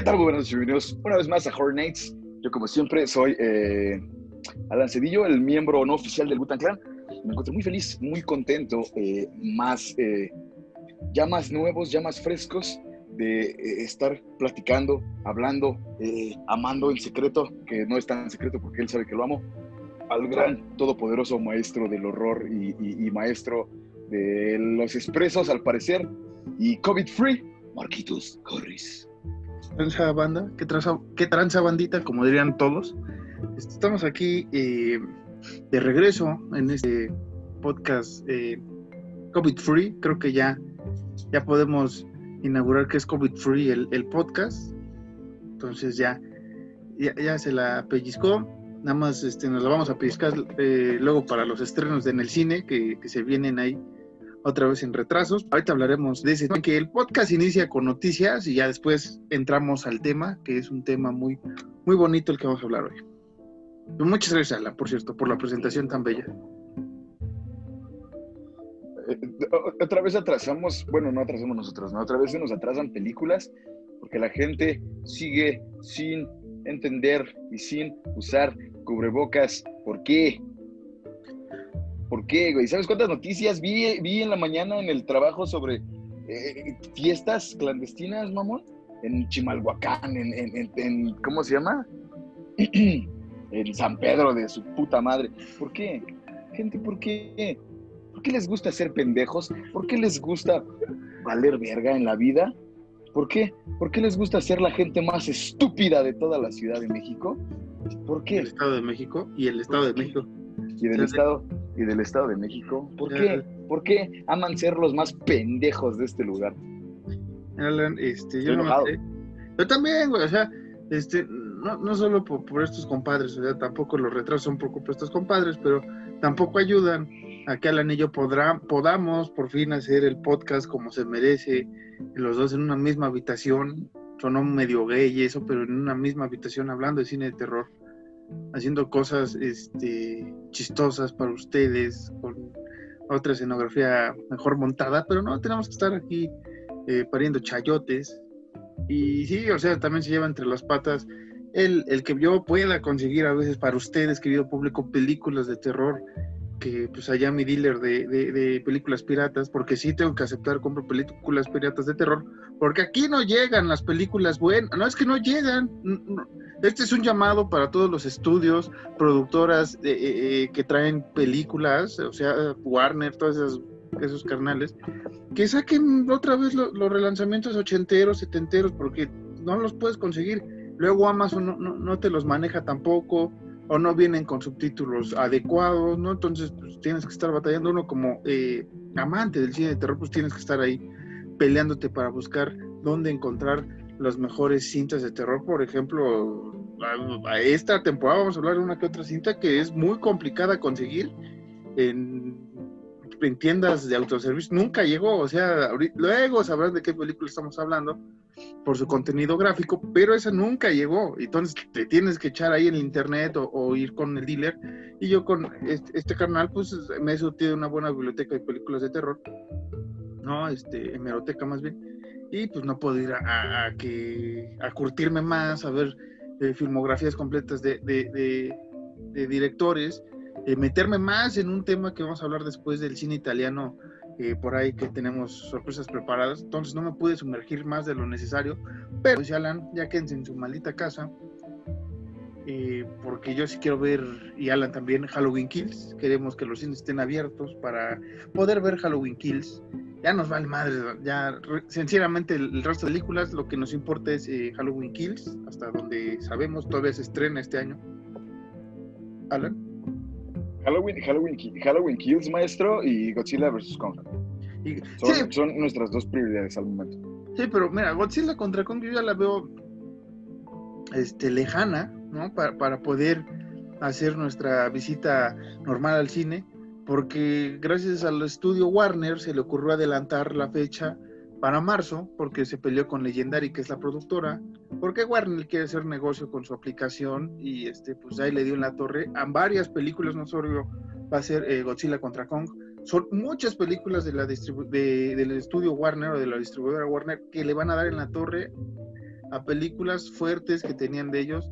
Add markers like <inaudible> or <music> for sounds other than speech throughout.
¿Qué tal? Muy buenas noches, bienvenidos una vez más a Horror Nights. Yo, como siempre, soy eh, Alan Cedillo, el miembro no oficial del Butan Clan. Me encuentro muy feliz, muy contento, eh, más, eh, ya más nuevos, ya más frescos de eh, estar platicando, hablando, eh, amando en secreto, que no es tan secreto porque él sabe que lo amo, al gran todopoderoso maestro del horror y, y- y maestro de los expresos, al parecer, y COVID-free, Marquitos Corris. Tranza banda, qué tranza, qué bandita, como dirían todos. Estamos aquí eh, de regreso en este podcast eh, COVID Free. Creo que ya, ya podemos inaugurar que es COVID Free el, el podcast. Entonces ya, ya, se la pellizcó. Nada más este, nos la vamos a pellizcar eh, luego para los estrenos en el cine que, que se vienen ahí otra vez en retrasos. Ahorita hablaremos de ese tema, que el podcast inicia con noticias y ya después entramos al tema, que es un tema muy, muy bonito el que vamos a hablar hoy. Muchas gracias, Alan, por cierto, por la presentación tan bella. Eh, Otra vez atrasamos, bueno, no atrasamos nosotros, ¿no? Otra vez se nos atrasan películas porque la gente sigue sin entender y sin usar cubrebocas. ¿Por qué? ¿Por qué, güey? ¿Sabes cuántas noticias vi, vi en la mañana en el trabajo sobre eh, fiestas clandestinas, mamón? En Chimalhuacán, en, en- en- en- ¿cómo se llama? <clears throat> en San Pedro de su puta madre. ¿Por qué? Gente, ¿por qué? ¿Por qué les gusta ser pendejos? ¿Por qué les gusta valer verga en la vida? ¿Por qué? ¿Por qué les gusta ser la gente más estúpida de toda la Ciudad de México? ¿Por El qué? Estado de México y el Estado de México. Y del Estado y del Estado de México. ¿Por qué? ¿Por qué aman ser los más pendejos de este lugar? Alan, este, yo no. Yo también, güey, o sea, este, no, no solo por, por estos compadres, o sea, tampoco los retrasos son por de estos compadres, pero tampoco ayudan a que Alan y yo podrá, podamos por fin hacer el podcast como se merece, los dos en una misma habitación, sonó medio gay y eso, pero en una misma habitación hablando de cine de terror, haciendo cosas este, chistosas para ustedes, con otra escenografía mejor montada, pero no, tenemos que estar aquí eh, pariendo chayotes. Y sí, o sea, también se lleva entre las patas el, el que yo pueda conseguir a veces para ustedes, querido público, películas de terror, que pues allá mi dealer de, de- películas piratas, porque sí tengo que aceptar, compro películas piratas de terror, porque aquí no llegan las películas buenas, no es que no llegan. Este es un llamado para todos los estudios, productoras eh, eh, eh, que traen películas, o sea, Warner, todos esos, esos carnales, que saquen otra vez lo- los relanzamientos ochenteros, setenteros, porque no los puedes conseguir. Luego Amazon no, no, no te los maneja tampoco, o no vienen con subtítulos adecuados, ¿no? Entonces pues, tienes que estar batallando. Uno como eh, amante del cine de terror, pues tienes que estar ahí peleándote para buscar dónde encontrar las mejores cintas de terror. Por ejemplo, a, esta temporada vamos a hablar de una que otra cinta que es muy complicada conseguir en, en tiendas de autoservicio. Nunca llegó, o sea, luego sabrán de qué película estamos hablando por su contenido gráfico, pero esa nunca llegó. Entonces te tienes que echar ahí en internet o, ir con el dealer. Y yo con este, canal, pues me he surtido una buena biblioteca de películas de terror. No, este, hemeroteca más bien. Y pues no puedo ir a, a- a que, a curtirme más, a ver eh, filmografías completas de- de- de directores, eh, meterme más en un tema que vamos a hablar después del cine italiano eh, por ahí que tenemos sorpresas preparadas. Entonces no me pude sumergir más de lo necesario. Pero si Alan, ya quédense en su maldita casa. eh, porque yo sí quiero ver, y Alan también, Halloween Kills. Queremos que los cines estén abiertos para poder ver Halloween Kills. Ya nos vale madre, ya sinceramente el, el resto de películas lo que nos importa es eh, Halloween Kills, hasta donde sabemos, todavía se estrena este año. Alan. Halloween, Halloween, Halloween Kills, maestro, y Godzilla vs. Kong. Y- Son, sí, son nuestras dos prioridades al momento. Sí, pero mira, Godzilla contra Kong yo ya la veo este, lejana, ¿no? Para, para poder hacer nuestra visita normal al cine, porque gracias al estudio Warner se le ocurrió adelantar la fecha para marzo, porque se peleó con Legendary, que es la productora, porque Warner quiere hacer negocio con su aplicación y este, pues ahí le dio en la torre a varias películas, no solo va a ser eh, Godzilla contra Kong, son muchas películas de la de- del estudio Warner o de la distribuidora Warner que le van a dar en la torre a películas fuertes que tenían de ellos,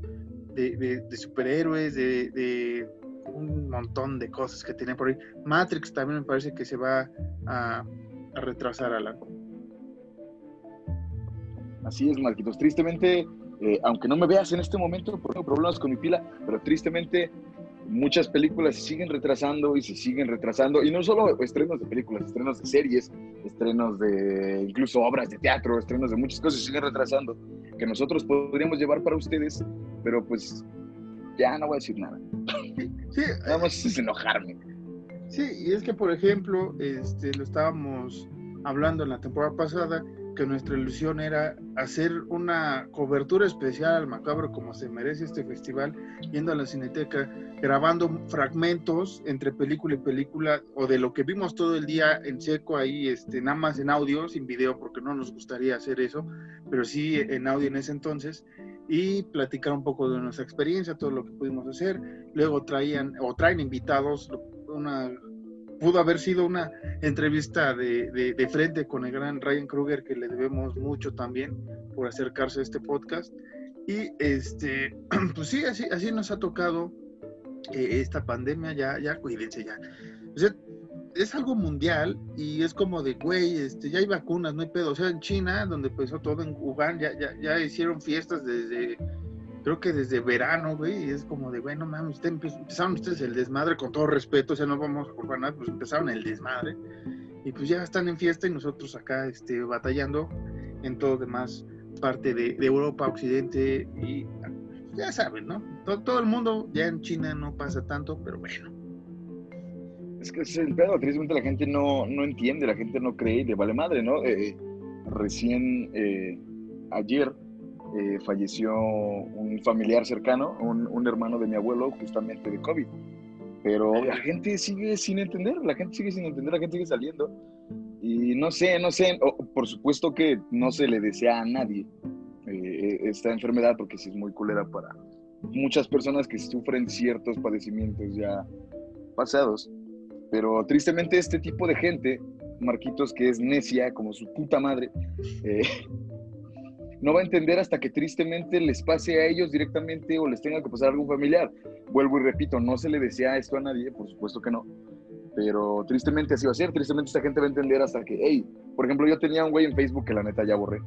de, superhéroes, de, un montón de cosas que tenían por ahí. Matrix también me parece que se va a, retrasar a la... Así es, Marquitos. Tristemente, eh, aunque no me veas en este momento, por tengo problemas con mi pila, pero tristemente muchas películas se siguen retrasando y se siguen retrasando, y no solo estrenos de películas, estrenos de series, estrenos de incluso obras de teatro, estrenos de muchas cosas se siguen retrasando, que nosotros podríamos llevar para ustedes, pero pues ya no voy a decir nada. Sí, <laughs> Vamos a enojarme. Sí, y es que, por ejemplo, este, lo estábamos hablando en la temporada pasada, que nuestra ilusión era hacer una cobertura especial al macabro como se merece este festival, yendo a la cineteca, grabando fragmentos entre película y película o de lo que vimos todo el día en seco ahí, este, nada más en audio, sin video, porque no nos gustaría hacer eso, pero sí en audio en ese entonces, y platicar un poco de nuestra experiencia, todo lo que pudimos hacer. Luego traían o traen invitados, una pudo haber sido una entrevista de, de, frente con el gran Ryan Kruger, que le debemos mucho también por acercarse a este podcast. Y este, <clears throat> pues sí, así, así nos ha tocado eh, esta pandemia, ya, ya cuídense ya. O sea, es algo mundial y es como de, güey, este, ya hay vacunas, no hay pedo. O sea, en China, donde empezó todo, en Wuhan, ya, ya, ya hicieron fiestas desde creo que desde verano, güey, es como de, bueno, mames, usted empezaron ustedes el desmadre con todo respeto, o sea, no vamos a nada, pues empezaron el desmadre, y pues ya están en fiesta y nosotros acá este, batallando en todo demás parte de, Europa, Occidente, y ya saben, ¿no? Todo, el mundo, ya en China no pasa tanto, pero bueno. Es que es el pedo, tristemente la gente no, no entiende, la gente no cree y le vale madre, ¿no? Eh, recién eh, ayer eh, falleció un familiar cercano, un, hermano de mi abuelo, justamente de COVID. Pero la gente sigue sin entender, la gente sigue sin entender, la gente sigue saliendo. Y no sé, no sé, por supuesto que no se le desea a nadie eh, esta enfermedad porque sí es muy culera para muchas personas que sufren ciertos padecimientos ya pasados. Pero tristemente este tipo de gente, Marquitos, que es necia como su puta madre, eh, no va a entender hasta que tristemente les pase a ellos directamente o les tenga que pasar algún familiar. Vuelvo y repito, no se le desea esto a nadie, por supuesto que no, pero tristemente así va a ser, tristemente esta gente va a entender hasta que, hey, por ejemplo, yo tenía un güey en Facebook que la neta ya borré,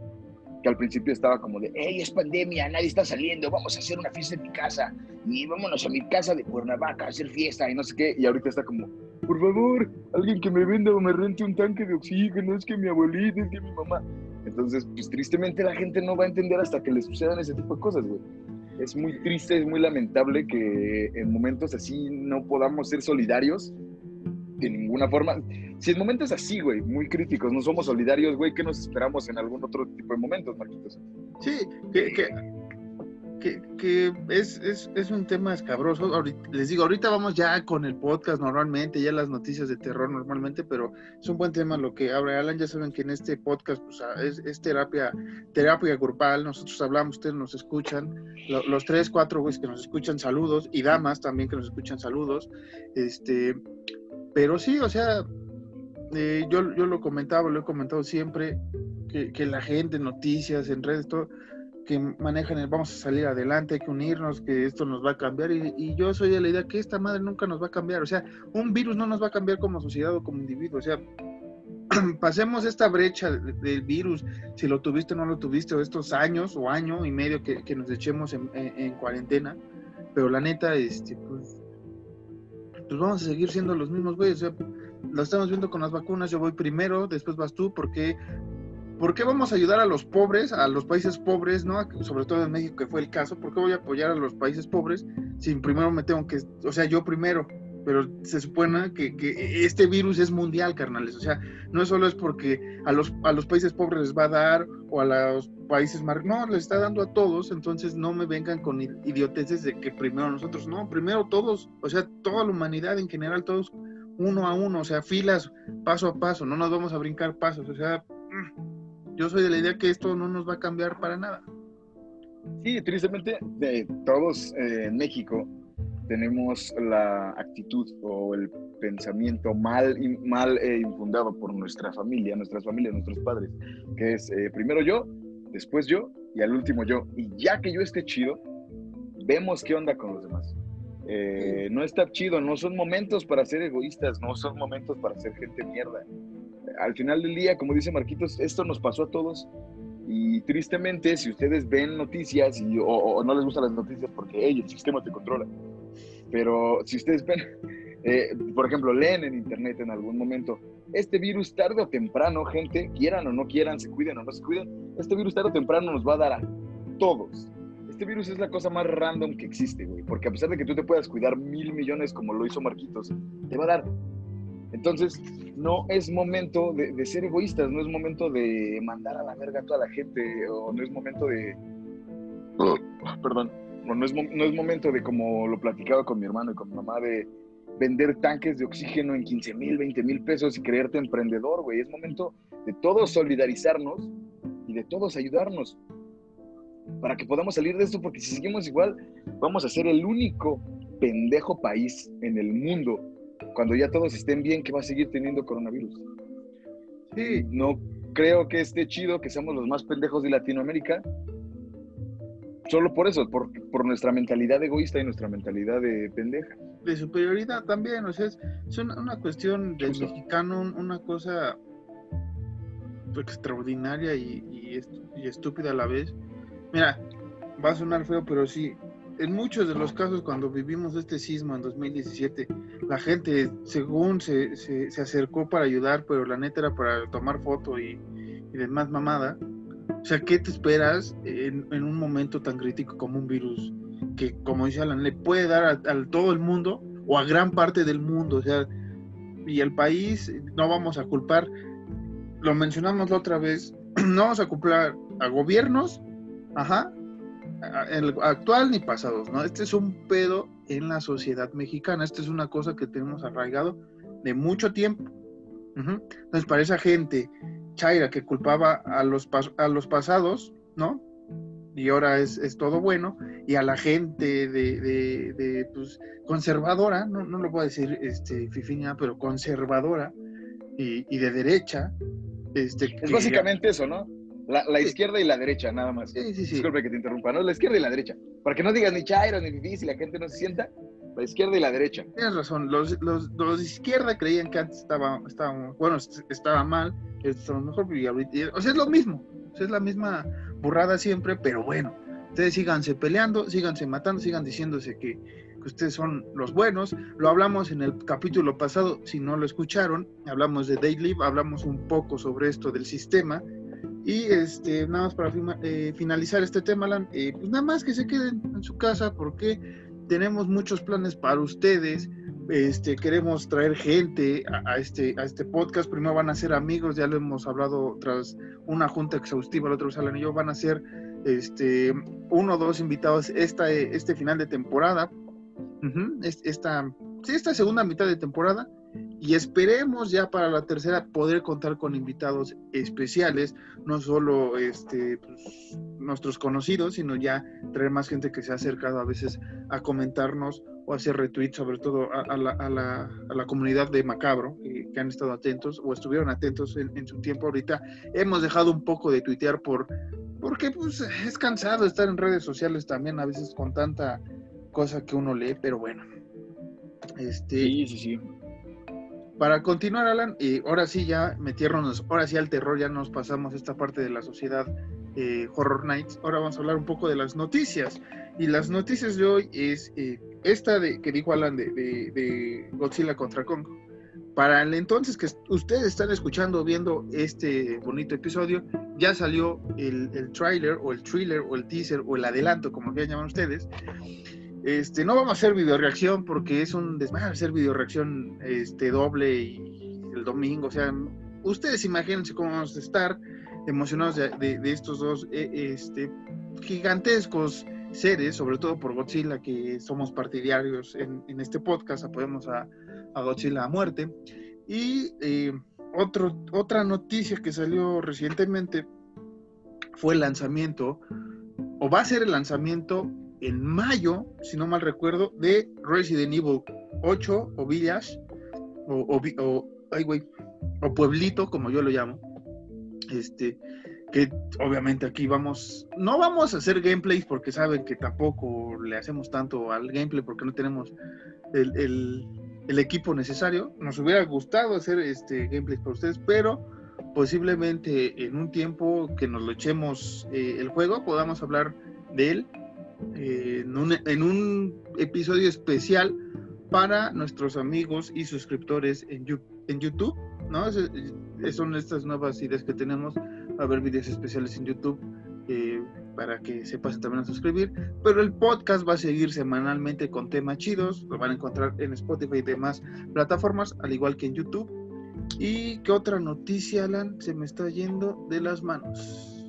que al principio estaba como de, hey, es pandemia, nadie está saliendo, vamos a hacer una fiesta en mi casa, y vámonos a mi casa de Cuernavaca a hacer fiesta y no sé qué, y ahorita está como, por favor, alguien que me venda o me rente un tanque de oxígeno, es que mi abuelita, es que mi mamá. Entonces, pues tristemente la gente no va a entender hasta que le sucedan ese tipo de cosas, güey. Es muy triste, es muy lamentable que en momentos así no podamos ser solidarios de ninguna forma. Si en momentos así, güey, muy críticos, no somos solidarios, güey, ¿qué nos esperamos en algún otro tipo de momentos, Marquitos? Sí, que, que que, es, es, un tema escabroso. les digo, ahorita vamos ya con el podcast normalmente, ya las noticias de terror normalmente, pero es un buen tema lo que abre Alan. Ya saben que en este podcast pues, ah, es, terapia, terapia grupal. Nosotros hablamos, ustedes nos escuchan. los tres, cuatro güeyes que nos escuchan, saludos. Y damas también que nos escuchan, saludos. Este, pero sí, o sea, eh, yo, yo lo comentaba, lo he comentado siempre, que, que la gente, noticias, en redes, todo que manejan el vamos a salir adelante, hay que unirnos, que esto nos va a cambiar. Y, yo soy de la idea que esta madre nunca nos va a cambiar. O sea, un virus no nos va a cambiar como sociedad o como individuo. O sea, <clears throat> pasemos esta brecha del virus, si lo tuviste o no lo tuviste, o estos años o año y medio que, nos echemos en, cuarentena. Pero la neta, este, pues, pues vamos a seguir siendo los mismos güeyes. O sea, lo estamos viendo con las vacunas, yo voy primero, después vas tú, porque ¿por qué vamos a ayudar a los pobres, a los países pobres, ¿no? Sobre todo en México, que fue el caso, ¿por qué voy a apoyar a los países pobres si primero me tengo que, o sea, yo primero, pero se supone que, este virus es mundial, carnales, o sea, no solo es porque a los, a los países pobres les va a dar o a los países más, no, les está dando a todos, entonces no me vengan con idioteces de que primero nosotros, no, primero todos, o sea, toda la humanidad en general, todos uno a uno, o sea, filas, paso a paso, no nos vamos a brincar pasos, o sea... Yo soy de la idea que esto no nos va a cambiar para nada. Sí, tristemente, de todos eh, en México tenemos la actitud o el pensamiento mal, mal eh, infundado por nuestra familia, nuestras familias, nuestros padres, que es eh, primero yo después yo y al último yo. Y ya que yo esté chido, vemos qué onda con los demás. Eh, no está chido, no son momentos para ser egoístas, no son momentos para ser gente mierda. Al final del día, como dice Marquitos, esto nos pasó a todos y tristemente, si ustedes ven noticias y, o, no les gustan las noticias porque el sistema te controla, pero si ustedes ven, <laughs> eh, por ejemplo, leen en internet en algún momento, este virus tarde o temprano, gente, quieran o no quieran, se cuiden o no se cuiden, este virus tarde o temprano nos va a dar a todos. Este virus es la cosa más random que existe, güey, porque a pesar de que tú te puedas cuidar mil millones como lo hizo Marquitos, te va a dar. Entonces, no es momento de, ser egoístas, no es momento de mandar a la verga a toda la gente, o no es momento de... Perdón, no es, no es momento de, como lo platicaba con mi hermano y con mi mamá, de vender tanques de oxígeno en 15 mil, 20 mil pesos y creerte emprendedor, güey. Es momento de todos solidarizarnos y de todos ayudarnos para que podamos salir de esto, porque si seguimos igual, vamos a ser el único pendejo país en el mundo, cuando ya todos estén bien, que va a seguir teniendo coronavirus. Sí. No creo que esté chido que seamos los más pendejos de Latinoamérica, solo por eso, por, por nuestra mentalidad egoísta y nuestra mentalidad de pendeja. De superioridad también, o sea, es, una, cuestión del mexicano, una cosa extraordinaria y, y, estúpida a la vez. Mira, va a sonar feo, pero sí, en muchos de los casos cuando vivimos este sismo en 2017, la gente según se, se, acercó para ayudar, pero la neta era para tomar foto y, y demás mamada. O sea, ¿qué te esperas en, un momento tan crítico como un virus que, como dice Alan, le puede dar a, todo el mundo o a gran parte del mundo? O sea, y el país, no vamos a culpar, lo mencionamos la otra vez, <clears throat> no vamos a culpar a gobiernos, ajá, el actual ni pasados, ¿no? Este es un pedo en la sociedad mexicana, esta es una cosa que tenemos arraigado de mucho tiempo. Entonces, para esa gente Chaira que culpaba a los, a los pasados, ¿no? Y ahora es, es todo bueno, y a la gente de, de, pues, conservadora, no, no lo puedo decir este, fifiña, pero conservadora y, y de derecha. Este, es básicamente eso, ¿no? La, la izquierda y la derecha, nada más. Sí, sí, sí. Disculpe que te interrumpa, ¿no? La izquierda y la derecha. Para que no digas ni Chaira ni Fifi, y la gente no se sienta, la izquierda y la derecha. Tienes razón, los, los, los de izquierda creían que antes estaba, estaba bueno, estaba mal, estaba mejor, y ahorita, o sea, es lo mismo, es la misma burrada siempre, pero bueno, ustedes síganse peleando, síganse matando, sigan diciéndose que, que ustedes son los buenos. Lo hablamos en el capítulo pasado, si no lo escucharon, hablamos de Daily, hablamos un poco sobre esto del sistema. Y este, nada más para eh, finalizar este tema, Alan, eh, pues nada más que se queden en su casa porque tenemos muchos planes para ustedes. Este, queremos traer gente a, este, a este podcast. Primero van a ser amigos, ya lo hemos hablado tras una junta exhaustiva, el otro Alan y yo, van a ser este, uno o dos invitados esta, este final de temporada. esta, esta segunda mitad de temporada y esperemos ya para la tercera poder contar con invitados especiales, no solo este, pues, nuestros conocidos, sino ya traer más gente que se ha acercado a veces a comentarnos o hacer retweets, sobre todo a, la, comunidad de Macabro, que han estado atentos o estuvieron atentos en, su tiempo. Ahorita hemos dejado un poco de tuitear por, porque pues, es cansado estar en redes sociales también, a veces con tanta cosa que uno lee, pero bueno. Este, sí, sí, sí para continuar, Alan, y ahora sí ya metiernos, ahora sí al terror, ya nos pasamos esta parte de la sociedad eh, Horror Nights. Ahora vamos a hablar un poco de las noticias. Y las noticias de hoy es eh, esta de que dijo Alan de, Godzilla contra Kong. Para el entonces que ustedes están escuchando, viendo este bonito episodio, ya salió el, el trailer o el thriller o el teaser o el adelanto, como quieran llamar ustedes, este, no vamos a hacer video reacción porque es un desmadre hacer video reacción este, doble y el domingo. O sea, ustedes imagínense cómo vamos a estar emocionados de, estos dos eh, este, gigantescos seres, sobre todo por Godzilla, que somos partidarios en, este podcast, apoyamos a, Godzilla a muerte. Y eh, otro, otra noticia que salió recientemente fue el lanzamiento, o va a ser el lanzamiento en mayo, si no mal recuerdo, de Resident Evil 8 o Village, o, o, ay, o Pueblito, como yo lo llamo. Este, que obviamente aquí vamos, no vamos a hacer gameplays porque saben que tampoco le hacemos tanto al gameplay porque no tenemos el, el, el equipo necesario. Nos hubiera gustado hacer este gameplays para ustedes, pero posiblemente en un tiempo que nos lo echemos eh, el juego podamos hablar de él en, un, en, un, episodio especial para nuestros amigos y suscriptores en, en YouTube, ¿no? Es, es, son estas nuevas ideas que tenemos, a ver videos especiales en YouTube eh, para que se pasen también a suscribir, pero el podcast va a seguir semanalmente con temas chidos, lo van a encontrar en Spotify y demás plataformas, al igual que en YouTube. ¿Y qué otra noticia, Alan? Se me está yendo de las manos.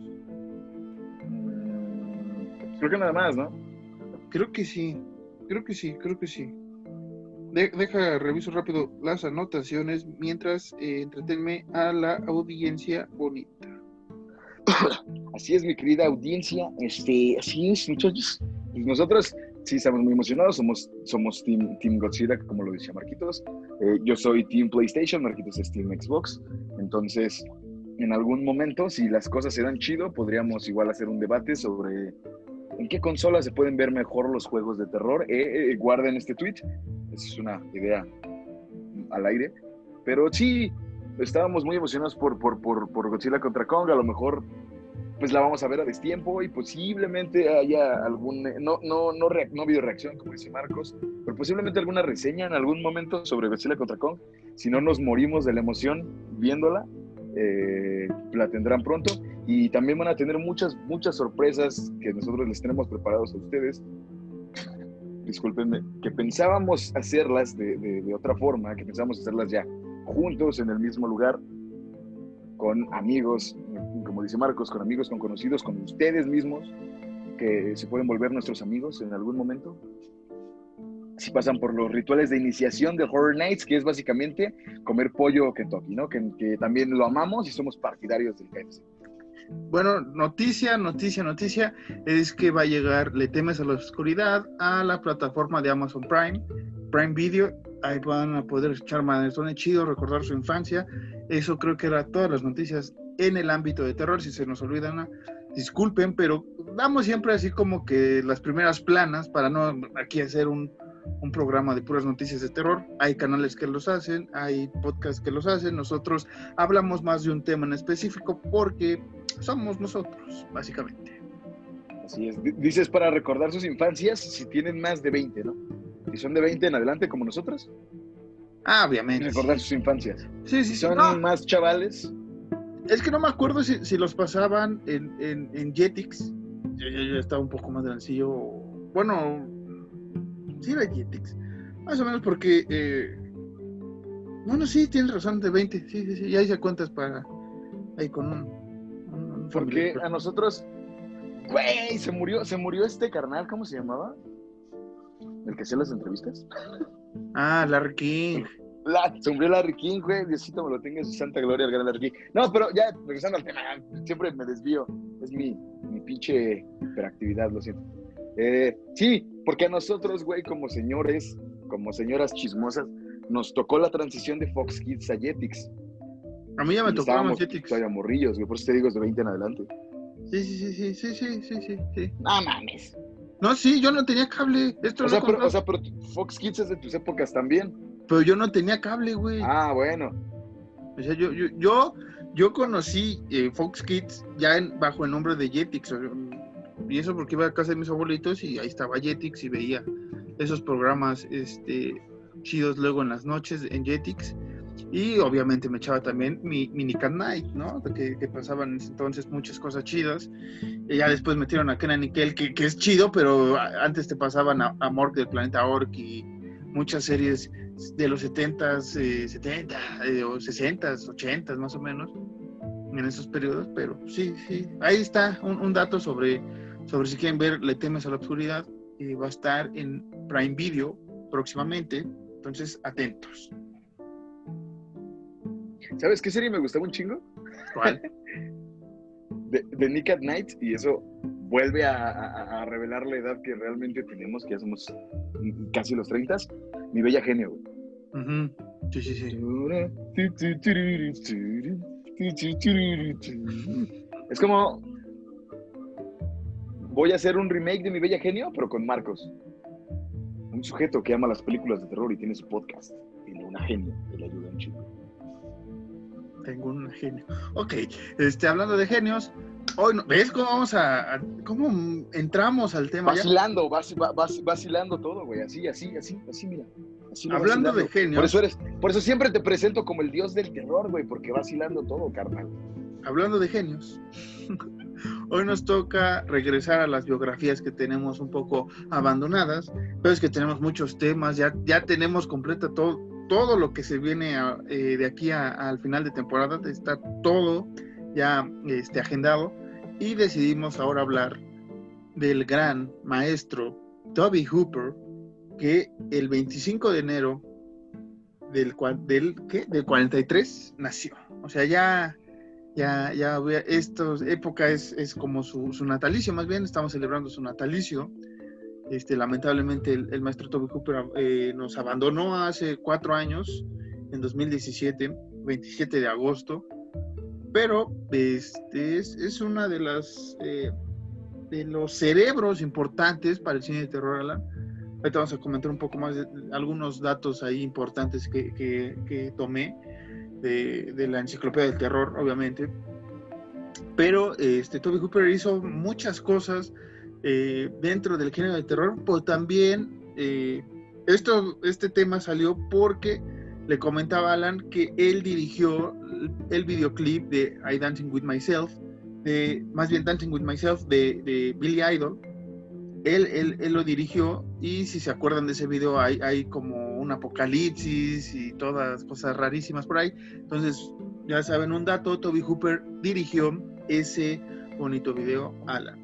Creo que nada más, ¿no? Creo que sí, creo que sí, creo que sí. De, deja, reviso rápido las anotaciones mientras eh, entretenme a la audiencia bonita. <coughs> Así es, mi querida audiencia. Este, así es, muchachos. Pues nosotros sí estamos muy emocionados. Somos, somos team, team Godzilla, como lo decía Marquitos. Eh, yo soy Team PlayStation, Marquitos es Team Xbox. Entonces, en algún momento, si las cosas se dan chido, podríamos igual hacer un debate sobre en qué consola se pueden ver mejor los juegos de terror. Eh, eh, guarden este tweet. Es una idea al aire. Pero sí, estábamos muy emocionados por, por, por, por, Godzilla contra Kong. A lo mejor, pues la vamos a ver a destiempo y posiblemente haya algún. No, no, no, no video reacción, como dice Marcos, pero posiblemente alguna reseña en algún momento sobre Godzilla contra Kong. Si no nos morimos de la emoción viéndola, eh, la tendrán pronto. Y también van a tener muchas, muchas sorpresas que nosotros les tenemos preparados a ustedes. Discúlpenme, que pensábamos hacerlas de, de, de otra forma, que pensábamos hacerlas ya juntos en el mismo lugar, con amigos, como dice Marcos, con amigos, con conocidos, con ustedes mismos, que se pueden volver nuestros amigos en algún momento. Si pasan por los rituales de iniciación de Horror Nights, que es básicamente comer pollo Kentucky, ¿no? Que, que también lo amamos y somos partidarios del KFC. Bueno, noticia, noticia, noticia, es que va a llegar Le temes a la oscuridad a la plataforma de Amazon Prime, Prime Video. Ahí van a poder echar manetones chido, recordar su infancia. Eso creo que era todas las noticias en el ámbito de terror. Si se nos olvidan, disculpen, pero damos siempre así como que las primeras planas para no aquí hacer un, un programa de puras noticias de terror. Hay canales que los hacen, hay podcasts que los hacen. Nosotros hablamos más de un tema en específico porque somos nosotros, básicamente. Así es. Dices para recordar sus infancias si tienen más de 20, ¿no? Si son de 20 en adelante como nosotros. Ah, obviamente. Recordar sus infancias. Sí, sí, Si son no. más chavales. Es que no me acuerdo si, si los pasaban en, en, en Jetix. Yo, yo, yo estaba un poco más grandecillo. Bueno, sí era Jetix. Más o menos porque. Eh, bueno, sí, tienes razón, de 20. Sí, sí, sí. Ya hice cuentas para. Ahí con un. Porque a nosotros. Güey, se murió, se murió este carnal, ¿cómo se llamaba? El que hacía las entrevistas. Ah, Larry King. La, se murió Larry King, güey. Diosito me lo tenga en su santa gloria, el gran Larry King. No, pero ya, regresando al tema, siempre me desvío. Es mi, mi pinche hiperactividad, lo siento. Eh, sí, porque a nosotros, güey, como señores, como señoras chismosas, nos tocó la transición de Fox Kids a Jetix. A mí ya me tocó Mancetix. Todavía morrillos, güey, por eso te digo es de 20 en adelante. Sí, sí, sí, sí, sí, sí, sí, sí. No mames. No, sí, yo no tenía cable. Esto o, sea, pero, o sea, pero Fox Kids es de tus épocas también. Pero yo no tenía cable, güey. Ah, bueno. O sea, yo, yo, yo, yo conocí eh, Fox Kids ya bajo el nombre de Jetix. Y eso porque iba a casa de mis abuelitos y ahí estaba Jetix y veía esos programas este, chidos luego en las noches en Jetix. Y obviamente me echaba también mi, mi Nick at Night, ¿no? Que, que pasaban entonces muchas cosas chidas. Y ya después metieron a Kenan Nickel, que, que es chido, pero antes te pasaban a, a Mork del Planeta Orc y muchas series de los 70s, eh, 70 eh, o 60s, 80s más o menos, en esos periodos, pero sí, sí, ahí está un, un dato sobre, sobre si quieren ver Le temes a la oscuridad, eh, va a estar en Prime Video próximamente, entonces atentos. ¿Sabes qué serie me gustaba un chingo? ¿Cuál? <laughs> De, de Nick at Night, y eso vuelve a, a- a revelar la edad que realmente tenemos, que ya somos casi los 30. Mi bella genio, güey. Sí, sí, sí. Es como. Voy a hacer un remake de Mi Bella Genio, pero con Marcos. Un sujeto que ama las películas de terror y tiene su podcast. Tiene una genio que le ayuda un chico. Tengo un genio. Ok, este, hablando de genios, hoy no- ¿ves cómo vamos a, a- cómo entramos al tema? Vacilando, vaci- va- vac- vacilando todo, güey. Así, así, así, así, mira. Así Hablando de vacilando. genios. Por eso eres, por eso siempre te presento como el dios del terror, güey, porque vacilando todo, carnal. Hablando de genios, <laughs> hoy nos toca regresar a las biografías que tenemos un poco abandonadas, pero es que tenemos muchos temas, ya, ya tenemos completa todo, todo lo que se viene a- eh, de aquí al final de temporada, está todo ya este, agendado y decidimos ahora hablar del gran maestro Toby Hooper, que el 25 de enero del, del, ¿qué? del 43 nació. O sea, ya, ya, ya, esta época es, es como su, su natalicio, más bien estamos celebrando su natalicio. Este, lamentablemente el, maestro Toby Hooper eh, nos abandonó hace cuatro años, en 2017, 27 de agosto, pero este, es, es una de las eh, de los cerebros importantes para el cine de terror, Alan. Ahorita vamos a comentar un poco más de, algunos datos ahí importantes que, que, tomé de, de la enciclopedia del terror, obviamente. Pero este, Toby Hooper hizo muchas cosas eh, dentro del género del terror, pero también eh, esto, este tema salió porque le comentaba Alan que él dirigió el videoclip de I Dancing With Myself, de, más bien Dancing With Myself de, de Billy Idol. Él, él, él, lo dirigió y si se acuerdan de ese video hay, hay como un apocalipsis y todas cosas rarísimas por ahí. Entonces, ya saben un dato, Toby Hooper dirigió ese bonito video, Alan.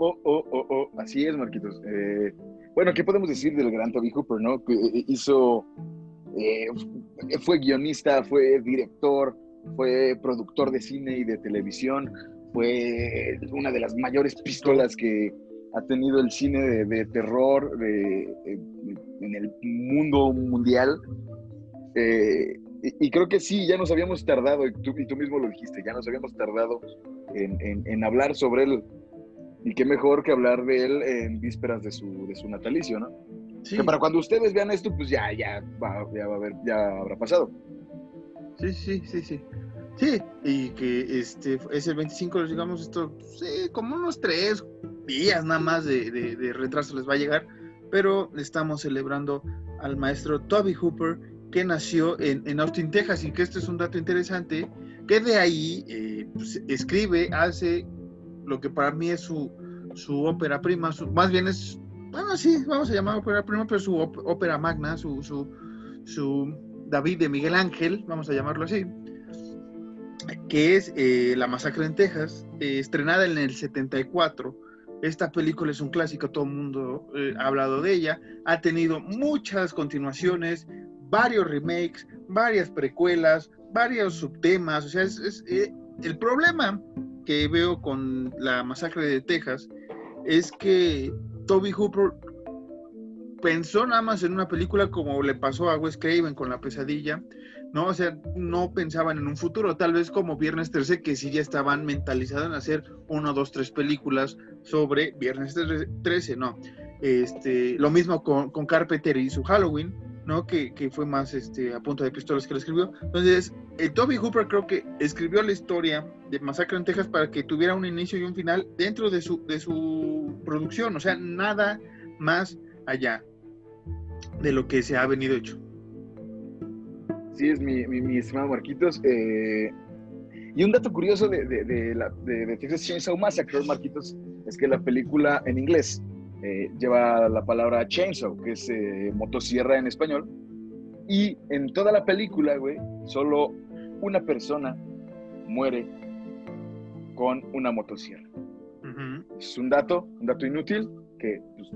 Oh, oh, oh, oh, así es, Marquitos. Eh, bueno, ¿qué podemos decir del gran Toby Hooper, no? Que eh, hizo, eh, fue guionista, fue director, fue productor de cine y de televisión, fue una de las mayores pistolas que ha tenido el cine de, terror en el mundo mundial. Y, creo que sí, ya nos habíamos tardado, y tú, y tú mismo lo dijiste, ya nos habíamos tardado en, en hablar sobre él. Y qué mejor que hablar de él en vísperas de su, de su natalicio, ¿no? Sí. Que para cuando ustedes vean esto, pues ya, ya, va, ya va a haber, ya habrá pasado. Sí, sí, sí, sí. Sí, y que este es el 25, digamos, esto, sí, como unos tres días nada más de, de, de, retraso les va a llegar, pero estamos celebrando al maestro Toby Hooper, que nació en, en Austin, Texas, y que esto es un dato interesante, que de ahí eh, pues, escribe, hace lo que para mí es su, su ópera prima, su, más bien es, bueno, sí, vamos a llamar ópera prima, pero su ópera magna, su, su, su David de Miguel Ángel, vamos a llamarlo así, que es eh, La Masacre en Texas, eh, estrenada en el 74. Esta película es un clásico, todo el mundo eh, ha hablado de ella, ha tenido muchas continuaciones, varios remakes, varias precuelas, varios subtemas, o sea, es, el problema que veo con la masacre de Texas es que Toby Hooper pensó nada más en una película como le pasó a Wes Craven con La Pesadilla, ¿no? O sea, no pensaban en un futuro, tal vez como Viernes 13, que sí ya estaban mentalizados en hacer uno, dos, tres películas sobre Viernes 13, no. Este, lo mismo con, con Carpenter y su Halloween, ¿no? Que, que, fue más este, a punta de pistolas que lo escribió. Entonces, el Toby Hooper creo que escribió la historia de Masacre en Texas para que tuviera un inicio y un final dentro de su, de su producción, o sea, nada más allá de lo que se ha venido hecho. Sí, es mi, estimado Marquitos. Eh, y un dato curioso de, de, de, la, de, Texas Chainsaw Massacre, Marquitos, es que la película en inglés eh, lleva la palabra chainsaw, que es eh, motosierra en español. Y en toda la película, güey, solo una persona muere con una motosierra. Uh -huh. Es un dato, un dato inútil que pues,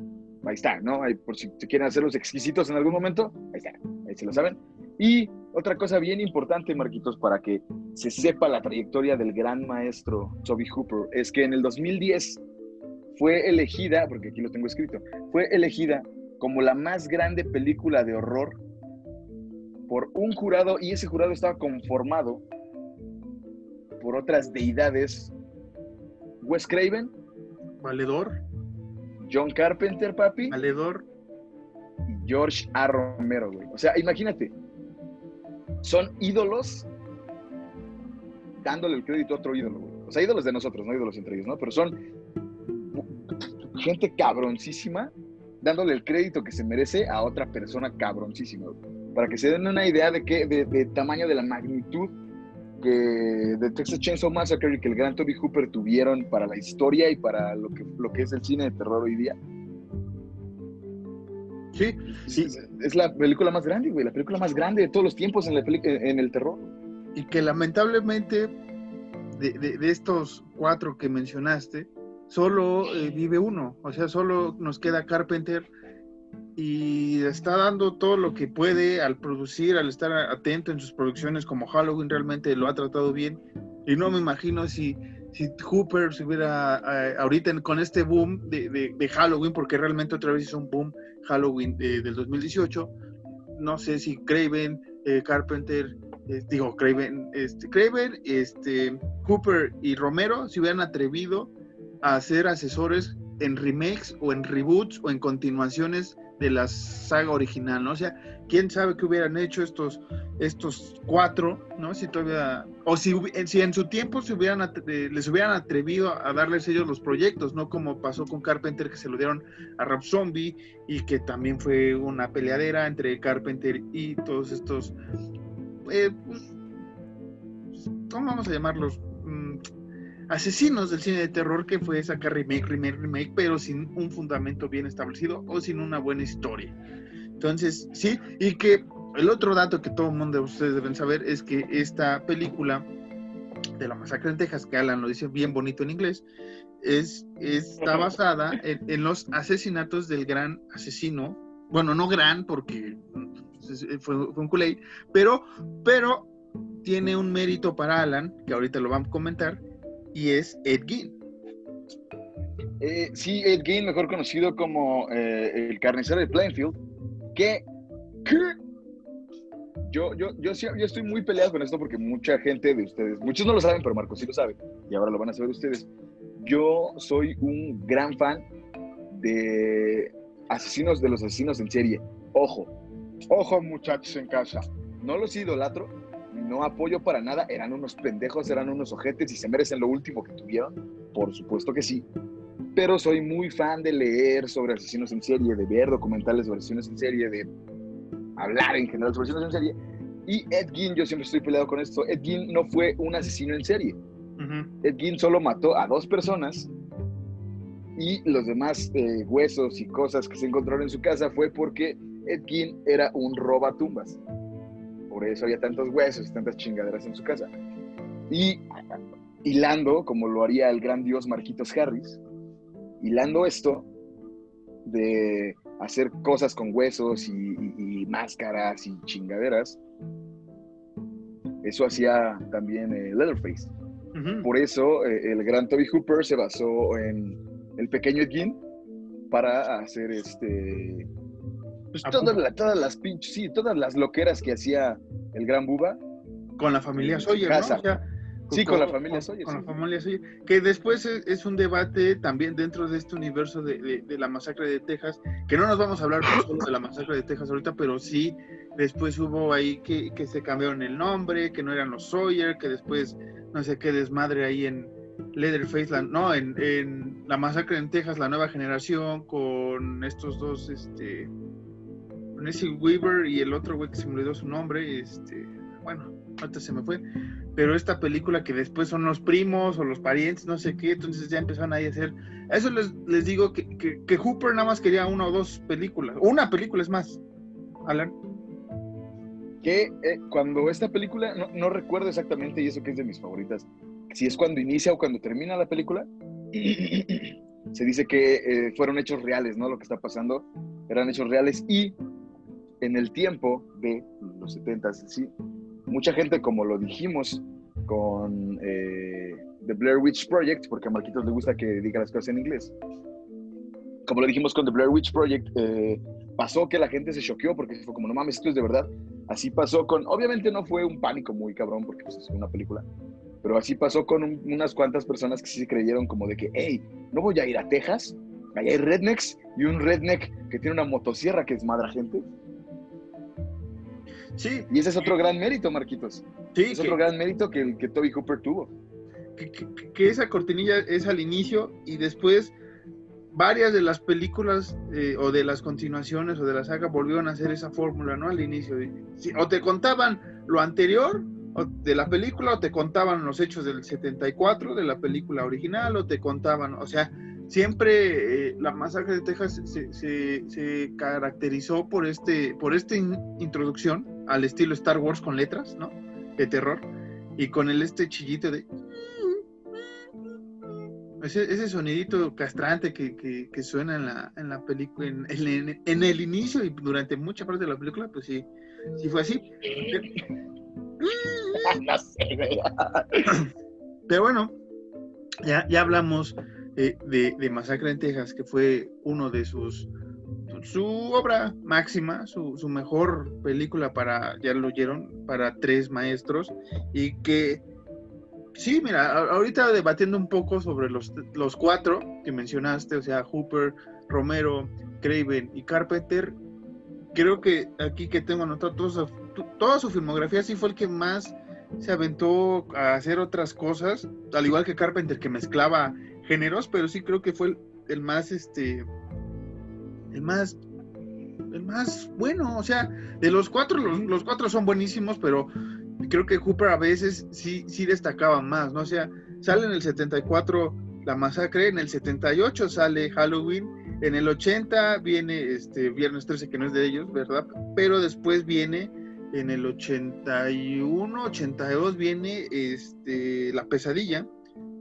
ahí está, ¿no? Ahí, por si se quieren hacer los exquisitos en algún momento, ahí está, ahí se lo saben. Y otra cosa bien importante, Marquitos, para que se sepa la trayectoria del gran maestro Toby Hooper, es que en el 2010 fue elegida, porque aquí lo tengo escrito, fue elegida como la más grande película de horror por un jurado, y ese jurado estaba conformado por otras deidades. Wes Craven, Valedor, John Carpenter, papi, valedor. y George A. Romero, güey. O sea, imagínate, son ídolos dándole el crédito a otro ídolo, güey. O sea, ídolos de nosotros, no ídolos entre ellos, ¿no? Pero son gente cabroncísima dándole el crédito que se merece a otra persona cabroncísima. Para que se den una idea de qué, de, de tamaño, de la magnitud que de Texas Chainsaw Massacre y que el gran Toby Hooper tuvieron para la historia y para lo que, lo que es el cine de terror hoy día. Sí, Sí, es, es la película más grande, güey, la película más grande de todos los tiempos en, la en el terror. y que lamentablemente de, de- de estos cuatro que mencionaste, solo eh, vive uno, o sea, solo nos queda Carpenter y está dando todo lo que puede al producir, al estar atento en sus producciones como Halloween, realmente lo ha tratado bien. Y no me imagino si, si Hooper se hubiera eh, ahorita con este boom de, de- de Halloween, porque realmente otra vez hizo un boom Halloween eh, del 2018, no sé si Craven, eh, Carpenter, eh, digo Craven, este, Craven, este, Cooper y Romero se hubieran atrevido a ser asesores en remakes o en reboots o en continuaciones de la saga original, ¿no? O sea, quién sabe qué hubieran hecho estos, estos cuatro, ¿no? Si todavía, o si, si en su tiempo se hubieran, eh, les hubieran atrevido a darles ellos los proyectos, ¿no? Como pasó con Carpenter, que se lo dieron a Rob Zombie y que también fue una peleadera entre Carpenter y todos estos, eh, pues, ¿cómo vamos a llamarlos? Mm, asesinos del cine de terror que fue sacar remake, remake, remake, pero sin un fundamento bien establecido o sin una buena historia. Entonces, sí, y que el otro dato que todo el mundo de ustedes deben saber es que esta película de la masacre en Texas, que Alan lo dice bien bonito en inglés, es, está basada en, en los asesinatos del gran asesino, bueno, no gran porque fue, fue un culé, pero, pero tiene un mérito para Alan, que ahorita lo vamos a comentar, y es Ed Gein. Eh, sí, Ed Gein, mejor conocido como eh, el carnicero de Plainfield, que, que yo, yo, yo, yo estoy muy peleado con esto porque mucha gente de ustedes, muchos no lo saben, pero Marcos sí lo sabe, y ahora lo van a saber ustedes. Yo soy un gran fan de asesinos de los asesinos en serie. Ojo, ojo muchachos en casa, no los idolatro, no apoyo para nada, eran unos pendejos, eran unos ojetes y se merecen lo último que tuvieron, por supuesto que sí, pero soy muy fan de leer sobre asesinos en serie, de ver documentales sobre asesinos en serie, de hablar en general sobre asesinos en serie. Y Ed Gein, yo siempre estoy peleado con esto, Ed Gein no fue un asesino en serie. Ed Gein solo mató a dos personas y los demás eh, huesos y cosas que se encontraron en su casa fue porque Ed Gein era un robatumbas. Por eso había tantos huesos y tantas chingaderas en su casa. Y hilando, como lo haría el gran dios Marquitos Harris, hilando esto de hacer cosas con huesos y, y- y máscaras y chingaderas, eso hacía también eh, Leatherface. Por eso eh, el gran Toby Hooper se basó en el pequeño Ed Gein para hacer este pues, ¿A todas, la- todas las pinches, sí, todas las loqueras que hacía el gran Buba. Con la familia Sawyer. ¿no? O sea, Sí, con la familia Sawyer, Con sí. la familia Sawyer. Que después es, es un debate también dentro de este universo de, de- de la masacre de Texas, que no nos vamos a hablar solo de la masacre de Texas ahorita, pero sí, después hubo ahí que, que se cambiaron el nombre, que no eran los Sawyer, que después no sé qué desmadre ahí en Leatherface, la- no, en, en la masacre en Texas, la nueva generación, con estos dos, este, ese Weaver y el otro güey que se me olvidó su nombre, este, bueno, ahorita se me fue, pero esta película que después son los primos o los parientes, no sé qué, entonces ya empezaron ahí a hacer, eso les, les digo que, que, que Hooper nada más quería una o dos películas, o una película es más, Alan, Que eh, cuando esta película, no, no recuerdo exactamente, y eso que es de mis favoritas, si es cuando inicia o cuando termina la película, <clears throat> se dice que eh, fueron hechos reales, ¿no? Lo que está pasando eran hechos reales y en el tiempo de los 70, sí, mucha gente, como lo dijimos con eh, The Blair Witch Project, porque a Marquitos le gusta que diga las cosas en inglés, como lo dijimos con The Blair Witch Project, eh, pasó que la gente se choqueó porque fue como, no mames, esto es de verdad. Así pasó con, obviamente no fue un pánico muy cabrón porque pues, es una película, Pero así pasó con unas cuantas personas que sí se creyeron como de que, hey, no voy a ir a Texas, allá hay rednecks y un redneck que tiene una motosierra que es madre gente. Sí. Y ese es otro gran mérito, Marquitos. Sí. Es otro gran mérito que el que Toby Hooper tuvo. Que, esa cortinilla es al inicio y después varias de las películas eh, o de las continuaciones o de la saga volvieron a hacer esa fórmula, ¿no? Al inicio. o te contaban lo anterior de la película o te contaban los hechos del 74 de la película original o te contaban, o sea, siempre eh, la masacre de Texas se, se, caracterizó por este por esta introducción al estilo Star Wars con letras, ¿no? De terror y con el este chillito de ese, ese sonidito castrante que, que, suena en la, en la película, en, en, el inicio y durante mucha parte de la película, pues sí, sí fue así. <laughs> no sé, Pero bueno, ya, ya hablamos de, Masacre en Texas, que fue uno de sus su obra máxima, su, su, mejor película para, ya lo oyeron, para tres maestros, y que sí, mira, ahorita debatiendo un poco sobre los, los cuatro que mencionaste, o sea, Hooper, Romero, Craven y Carpenter, creo que aquí que tengo anotado toda su filmografía, sí fue el que más se aventó a hacer otras cosas, al igual que Carpenter que mezclaba géneros, pero sí creo que fue el, más este el más el más bueno, o sea, de los cuatro los, cuatro son buenísimos, pero creo que Hooper a veces sí sí destacaba más, ¿no? O sea, sale en el 74 La Masacre, en el 78 sale Halloween, en el 80 viene este Viernes 13 que no es de ellos, ¿verdad? Pero después viene en el 81, 82 viene este, La Pesadilla,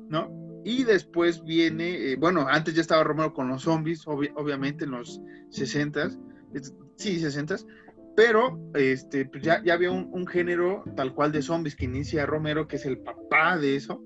¿no? Y después viene, eh, bueno, antes ya estaba Romero con los zombies, obviamente en los 60, sí, 60, pero este, pues ya, ya había un, género tal cual de zombies que inicia Romero, que es el papá de eso,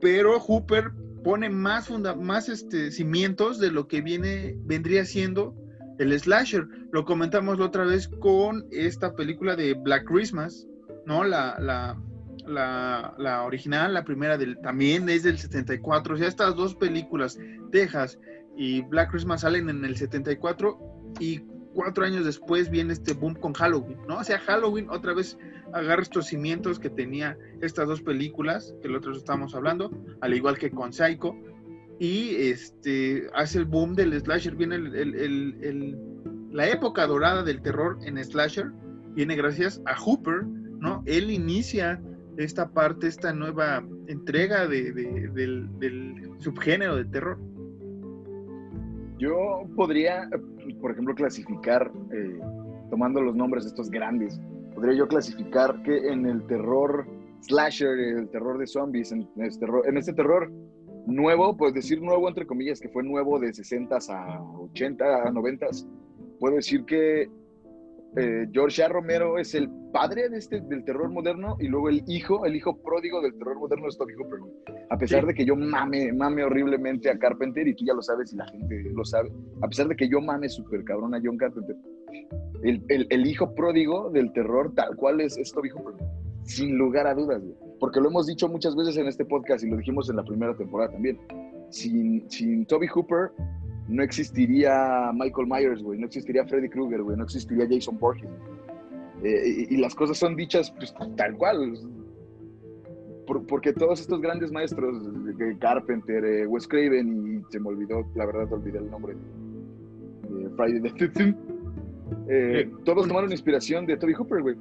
pero Hooper pone más, funda más este, cimientos de lo que viene, vendría siendo el slasher. Lo comentamos la otra vez con esta película de Black Christmas, ¿no? La, la, la, original, la primera del, también es del 74. O sea, estas dos películas, Texas y Black Christmas, salen en el 74 y cuatro años después viene este boom con Halloween, ¿no? O sea, Halloween otra vez agarra estos cimientos que tenía estas dos películas, que el otro estamos hablando, al igual que con Psycho, y este hace el boom del slasher. Viene el, la época dorada del terror en slasher, viene gracias a Hooper, ¿no? Él inicia esta parte, esta nueva entrega de, del, subgénero de terror. Yo podría, por ejemplo, clasificar, eh, tomando los nombres de estos grandes, podría yo clasificar que en el terror slasher, el terror de zombies, en este terror, en este terror nuevo, pues decir nuevo entre comillas, que fue nuevo de 60 a 80 a 90, puedo decir que eh, George A. Romero es el padre de este, del terror moderno y luego el hijo, el hijo pródigo del terror moderno es Toby Hooper. A pesar de que yo mame, mame horriblemente a Carpenter y tú ya lo sabes y la gente lo sabe, a pesar de que yo mame súper cabrón a John Carpenter, el, el, el, hijo pródigo del terror tal cual es, es Toby Hooper, sin lugar a dudas. Güey porque lo hemos dicho muchas veces en este podcast y lo dijimos en la primera temporada también. Sin, sin Toby Hooper no existiría Michael Myers, güey, no existiría Freddy Krueger, güey, no existiría Jason Borges. Eh, y, las cosas son dichas pues, tal cual. porque todos estos grandes maestros, Carpenter, eh, Wes Craven, y se me olvidó, la verdad, olvidé el nombre de Friday the 13 eh, todos tomaron inspiración de Toby Hooper, güey.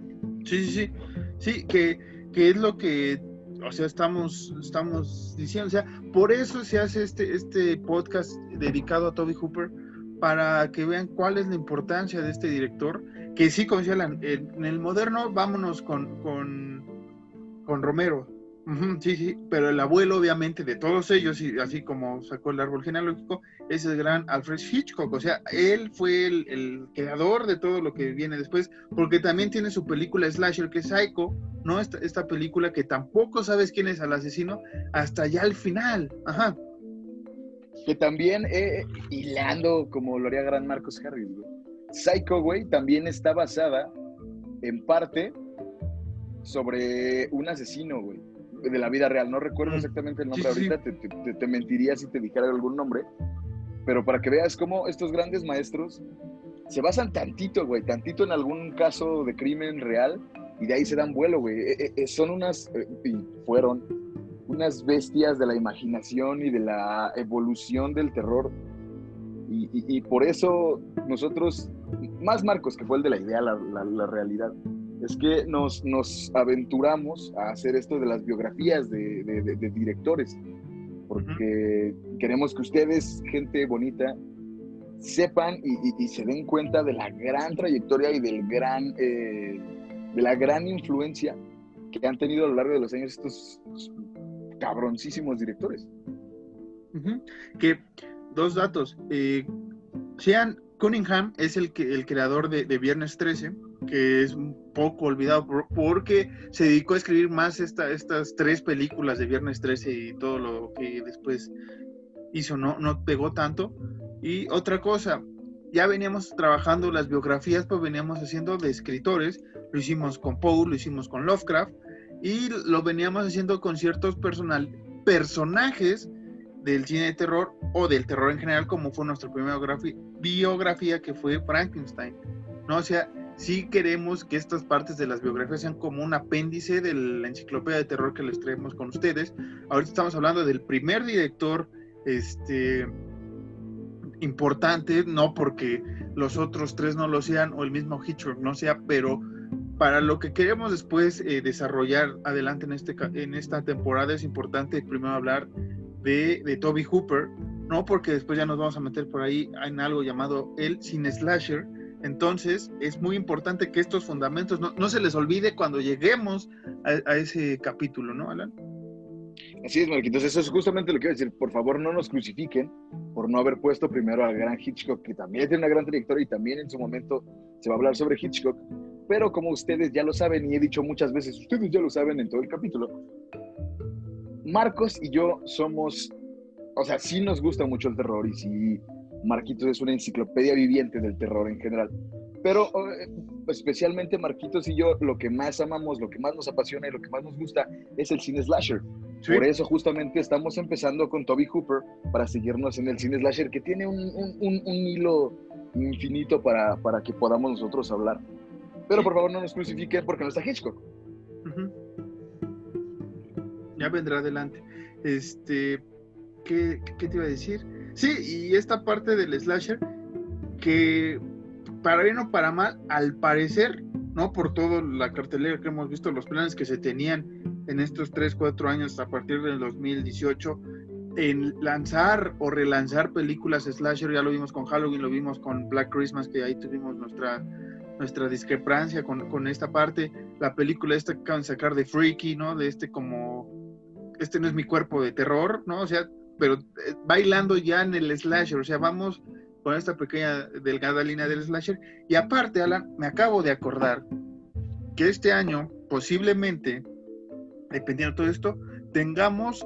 Sí, sí, sí. Sí, que que es lo que, o sea, estamos, estamos diciendo. O sea, por eso se hace este, este podcast dedicado a Toby Hooper, para que vean cuál es la importancia de este director, que sí, como decía, en el moderno, vámonos con, con, con Romero, sí, sí, pero el abuelo, obviamente, de todos ellos, y así como sacó el árbol genealógico, es el gran Alfred Hitchcock. O sea, él fue el, creador de todo lo que viene después, porque también tiene su película Slasher, que es Psycho, ¿no? Esta, esta película que tampoco sabes quién es el asesino hasta ya al final. Ajá. Que también, eh, hilando como lo haría gran Marcos Harris, güey. Psycho, güey, también está basada en parte sobre un asesino, güey de la vida real. No recuerdo Mm. exactamente el nombre sí, ahorita, Te, te- te mentiría si te dijera algún nombre, pero para que veas cómo estos grandes maestros se basan tantito, güey, tantito en algún caso de crimen real y de ahí se dan vuelo, güey. Eh, eh, eh, son unas, eh, y fueron unas bestias de la imaginación y de la evolución del terror. Y, y- y por eso nosotros, más Marcos, que fue el de la idea, la, la- la realidad, es que nos, nos aventuramos a hacer esto de las biografías de, de- directores, porque queremos que ustedes, gente bonita, sepan y, se den cuenta de la gran trayectoria y del gran, eh, de la gran influencia que han tenido a lo largo de los años estos cabroncísimos directores. Que dos datos. Eh, Sean Cunningham es el, que, el creador de Viernes 13, que es un poco olvidado por- porque se dedicó a escribir más esta, estas tres películas de Viernes 13 y todo lo que después hizo, no, no pegó tanto. Y otra cosa, ya veníamos trabajando las biografías, pues veníamos haciendo de escritores, lo hicimos con Poe, lo hicimos con Lovecraft, y lo veníamos haciendo con ciertos personal, personajes del cine de terror o del terror en general, como fue nuestra primera biografi- biografía que fue Frankenstein. ¿no? O sea, sí queremos que estas partes de las biografías sean como un apéndice de la enciclopedia de terror que les traemos con ustedes. Ahorita estamos hablando del primer director este, importante, no porque los otros tres no lo sean o el mismo Hitchcock no sea, pero para lo que queremos después eh, desarrollar adelante en, este, en esta temporada es importante primero hablar de, de Toby Hooper, ¿no? Porque después ya nos vamos a meter por ahí en algo llamado el cine slasher. Entonces es muy importante que estos fundamentos no, no se les olvide cuando lleguemos a, a ese capítulo, ¿no, Alan? Así es, Marquitos, eso es justamente lo que iba a decir. Por favor, no nos crucifiquen por no haber puesto primero al gran Hitchcock, que también tiene una gran trayectoria y también en su momento se va a hablar sobre Hitchcock. Pero como ustedes ya lo saben y he dicho muchas veces, ustedes ya lo saben en todo el capítulo, Marcos y yo somos, o sea, sí nos gusta mucho el terror y sí, Marquitos es una enciclopedia viviente del terror en general. Pero eh, especialmente Marquitos y yo, lo que más amamos, lo que más nos apasiona y lo que más nos gusta es el cine slasher. Por eso justamente estamos empezando con Toby Hooper para seguirnos en el cine slasher, que tiene un, un- un- un hilo infinito para, para que podamos nosotros hablar. Pero por favor no nos crucifiquen porque no está Hitchcock. Ya vendrá adelante. Este, ¿qué, qué te iba a decir? Sí, y esta parte del slasher, que para bien o para mal, al parecer, ¿no? Por toda la cartelera que hemos visto, los planes que se tenían en estos 3, 4 años a partir del 2018, en lanzar o relanzar películas slasher, ya lo vimos con Halloween, lo vimos con Black Christmas, que ahí tuvimos nuestra, nuestra discrepancia con, con esta parte, la película esta que acaban de sacar de Freaky, ¿no? De este como, este no es mi cuerpo de terror, ¿no? O sea, pero eh, bailando ya en el slasher, o sea, vamos con esta pequeña delgada línea del slasher. Y aparte, Alan, me acabo de acordar que este año, posiblemente, dependiendo de todo esto, tengamos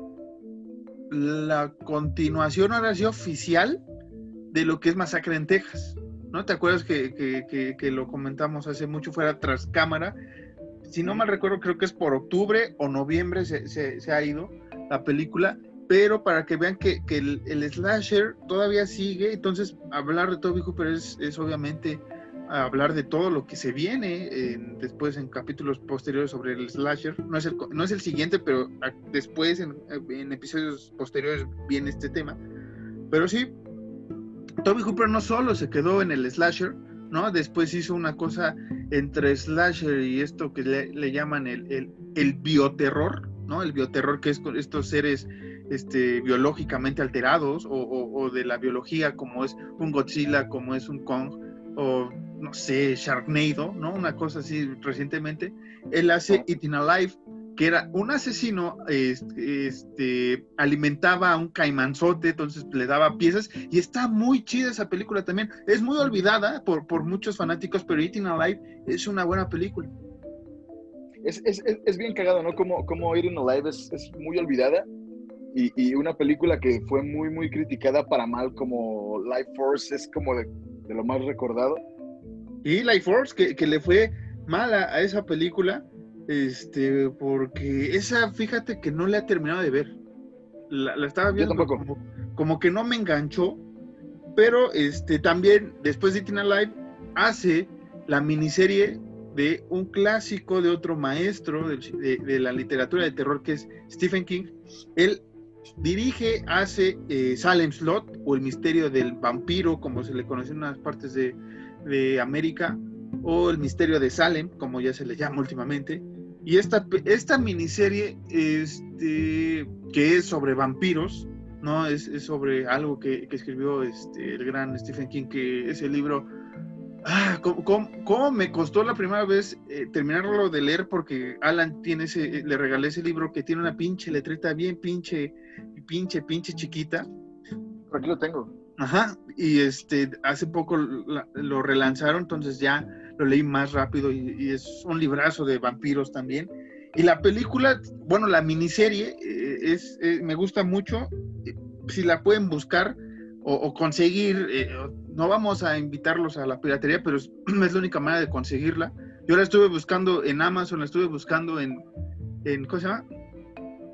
la continuación ahora sí oficial de lo que es Masacre en Texas. ¿No te acuerdas que, lo comentamos hace mucho fuera tras cámara? Si no mal recuerdo, creo que es por octubre o noviembre se- se ha ido la película, pero para que vean que, que el, el slasher todavía sigue, entonces hablar de Toby Hooper es, es obviamente hablar de todo lo que se viene en- después en capítulos posteriores sobre el slasher. No es el, no es el siguiente, pero después en, en episodios posteriores viene este tema. Pero sí, Toby Hooper no solo se quedó en el slasher, ¿no? Después hizo una cosa entre slasher y esto que le, le llaman el, el, el bioterror, ¿no? El bioterror que es con estos seres este, biológicamente alterados o, o- o de la biología como es un Godzilla, como es un Kong o no sé, Sharknado, ¿no? Una cosa así recientemente. Él hace Eating Alive, que era un asesino, este, este, alimentaba a un caimanzote, entonces le daba piezas, y está muy chida esa película también. Es muy olvidada por, por muchos fanáticos, pero Eating Alive es una buena película. Es, es, es, es bien cagado, ¿no? Como, como Eating Alive es, es muy olvidada y, y una película que fue muy, muy criticada para mal como Life Force es como de, de lo más recordado. Y Life Force, que, que le fue mala a esa película, Este, porque esa, fíjate que no la he terminado de ver. La, estaba viendo como, como, que no me enganchó, pero este también después de Tina Live hace la miniserie de un clásico de otro maestro de, la literatura de terror que es Stephen King. Él dirige, hace eh, Salem Slot o el misterio del vampiro, como se le conoce en unas partes de, de, América, o el misterio de Salem, como ya se le llama últimamente. Y esta, esta miniserie, este, que es sobre vampiros, ¿no? Es, sobre algo que, que escribió este, el gran Stephen King, que es el libro Ah, ¿cómo, me costó la primera vez eh, terminarlo de leer? Porque Alan tiene ese, le regalé ese libro que tiene una pinche letrita bien pinche, pinche, pinche chiquita. Aquí lo tengo. Ajá, y este, hace poco lo relanzaron, entonces ya lo leí más rápido y, es un librazo de vampiros también. Y la película, bueno, la miniserie eh, es, eh, me gusta mucho. Si la pueden buscar, o, conseguir, eh, no vamos a invitarlos a la piratería, pero <clears throat> es, la única manera de conseguirla. Yo la estuve buscando en Amazon, la estuve buscando en, en ¿cómo se llama?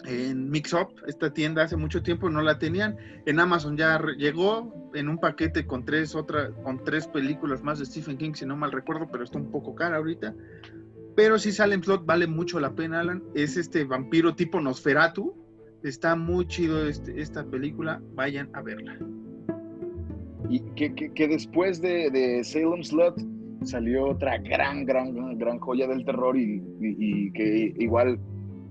En Mixup, esta tienda hace mucho tiempo no la tenían. En Amazon ya llegó en un paquete con tres otra, con tres películas más de Stephen King, si no mal recuerdo, pero está un poco cara ahorita. Pero si sale en Slot, vale mucho la pena, Alan. Es este vampiro tipo Nosferatu. Está muy chido este, esta película. Vayan a verla. Y que, después de, Salem Slot salió otra gran, gran, gran joya del terror y, que igual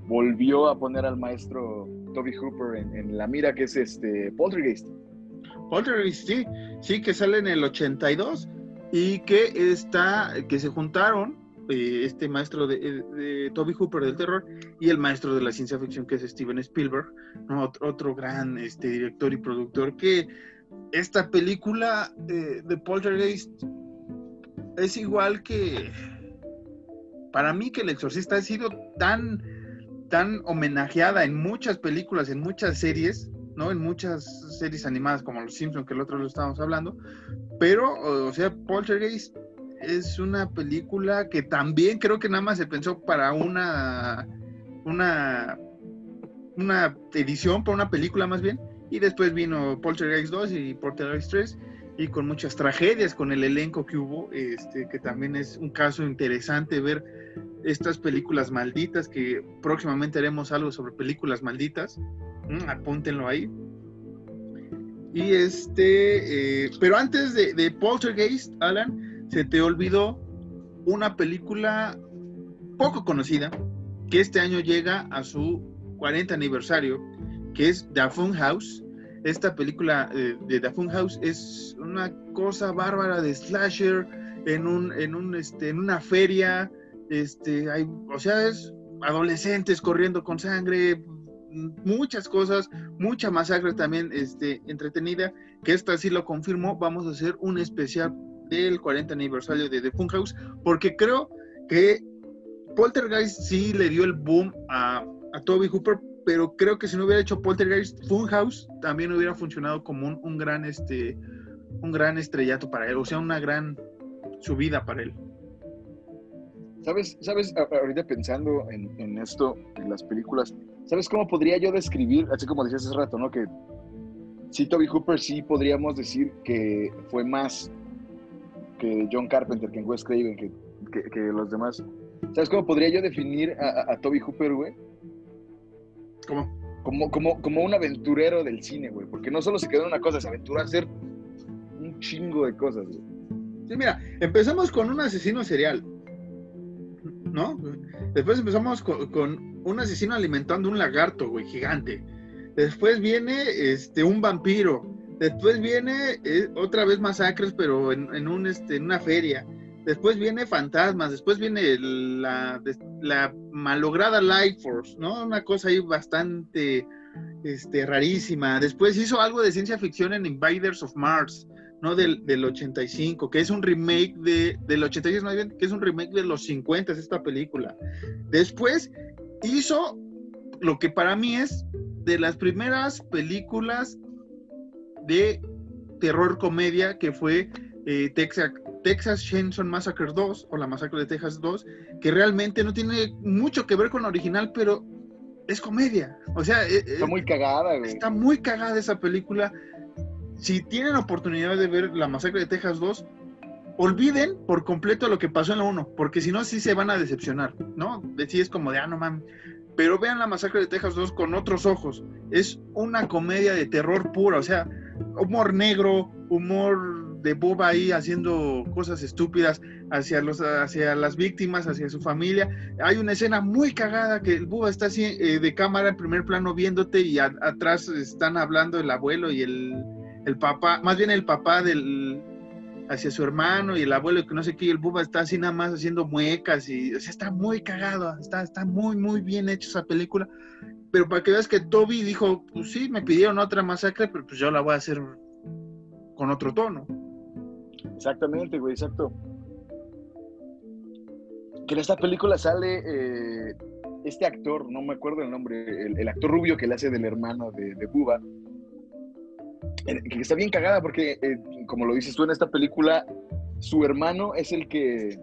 volvió a poner al maestro Toby Hooper en, la mira, que es este Poltergeist. Poltergeist, sí, sí, que sale en el 82 y que está, que se juntaron eh, este maestro de, Toby Hooper del terror y el maestro de la ciencia ficción que es Steven Spielberg, otro, otro, gran este, director y productor que esta película de Poltergeist es igual que para mí que El Exorcista ha sido tan tan homenajeada en muchas películas, en muchas series, ¿no? En muchas series animadas como Los Simpsons, que el otro lo estábamos hablando, pero o sea, Poltergeist es una película que también creo que nada más se pensó para una una una edición, para una película más bien, y después vino Poltergeist 2 y Poltergeist 3 y con muchas tragedias con el elenco que hubo, este, que también es un caso interesante ver estas películas malditas, que próximamente haremos algo sobre películas malditas, apúntenlo ahí. Y este, eh, pero antes de, Poltergeist, Alan, se te olvidó una película poco conocida, que este año llega a su 40 aniversario, que es The Fun House, esta película eh, de The House es una cosa bárbara de slasher en un, en un, este, en una feria, este, hay, o sea, es adolescentes corriendo con sangre, muchas cosas, mucha masacre también, este, entretenida, que esta sí lo confirmó, vamos a hacer un especial del 40 aniversario de The House, porque creo que Poltergeist sí le dio el boom a, Toby Hooper pero creo que si no hubiera hecho Poltergeist, Funhouse también hubiera funcionado como un, gran este un gran estrellato para él, o sea, una gran subida para él. ¿Sabes? ¿Sabes? Ahorita pensando en, esto, en las películas, ¿sabes cómo podría yo describir, así como decías hace rato, ¿no? Que sí, Toby Hooper sí podríamos decir que fue más que John Carpenter, que Wes Craven, que, que, los demás. ¿Sabes cómo podría yo definir a, a Toby Hooper, güey? ¿Cómo? Como, como, como un aventurero del cine, güey. Porque no solo se quedó en una cosa, se aventuró a hacer un chingo de cosas, güey. Sí, mira, empezamos con un asesino serial. ¿No? Después empezamos con, un asesino alimentando un lagarto, güey, gigante. Después viene este, un vampiro. Después viene eh, otra vez masacres, pero en, un, este, en una feria. Después viene Fantasmas, después viene la, malograda Light Force, ¿no? Una cosa ahí bastante este, rarísima. Después hizo algo de ciencia ficción en Invaders of Mars, ¿no? Del, del 85, que es un remake de, del 86, más bien, que es un remake de los 50, esta película. Después hizo lo que para mí es de las primeras películas de terror comedia que fue eh, Texas, Texas Chainsaw Massacre 2 o la Masacre de Texas 2, que realmente no tiene mucho que ver con la original, pero es comedia. O sea, e, está muy cagada, güey. Está muy cagada esa película. Si tienen oportunidad de ver la Masacre de Texas 2, olviden por completo lo que pasó en la 1, porque si no, sí se van a decepcionar, ¿no? Sí es como de, ah, no mames. Pero vean la Masacre de Texas 2 con otros ojos. Es una comedia de terror pura, o sea, humor negro, humor de boba ahí haciendo cosas estúpidas hacia, los, hacia las víctimas, hacia su familia. Hay una escena muy cagada que el boba está así eh, de cámara en primer plano viéndote y atrás están hablando el abuelo y el, el papá, más bien el papá del, hacia su hermano y el abuelo que no sé qué, y el Buba está así nada más haciendo muecas y, o sea, está muy cagado, está, está muy, muy bien hecho esa película, pero para que veas que Toby dijo, pues sí, me pidieron otra masacre, pero pues yo la voy a hacer con otro tono. Exactamente, güey, exacto. Que en esta película sale eh, este actor, no me acuerdo el nombre, el, actor rubio que le hace del hermano de, de Buba, que está bien cagada porque, eh, como lo dices tú en esta película, su hermano es el que,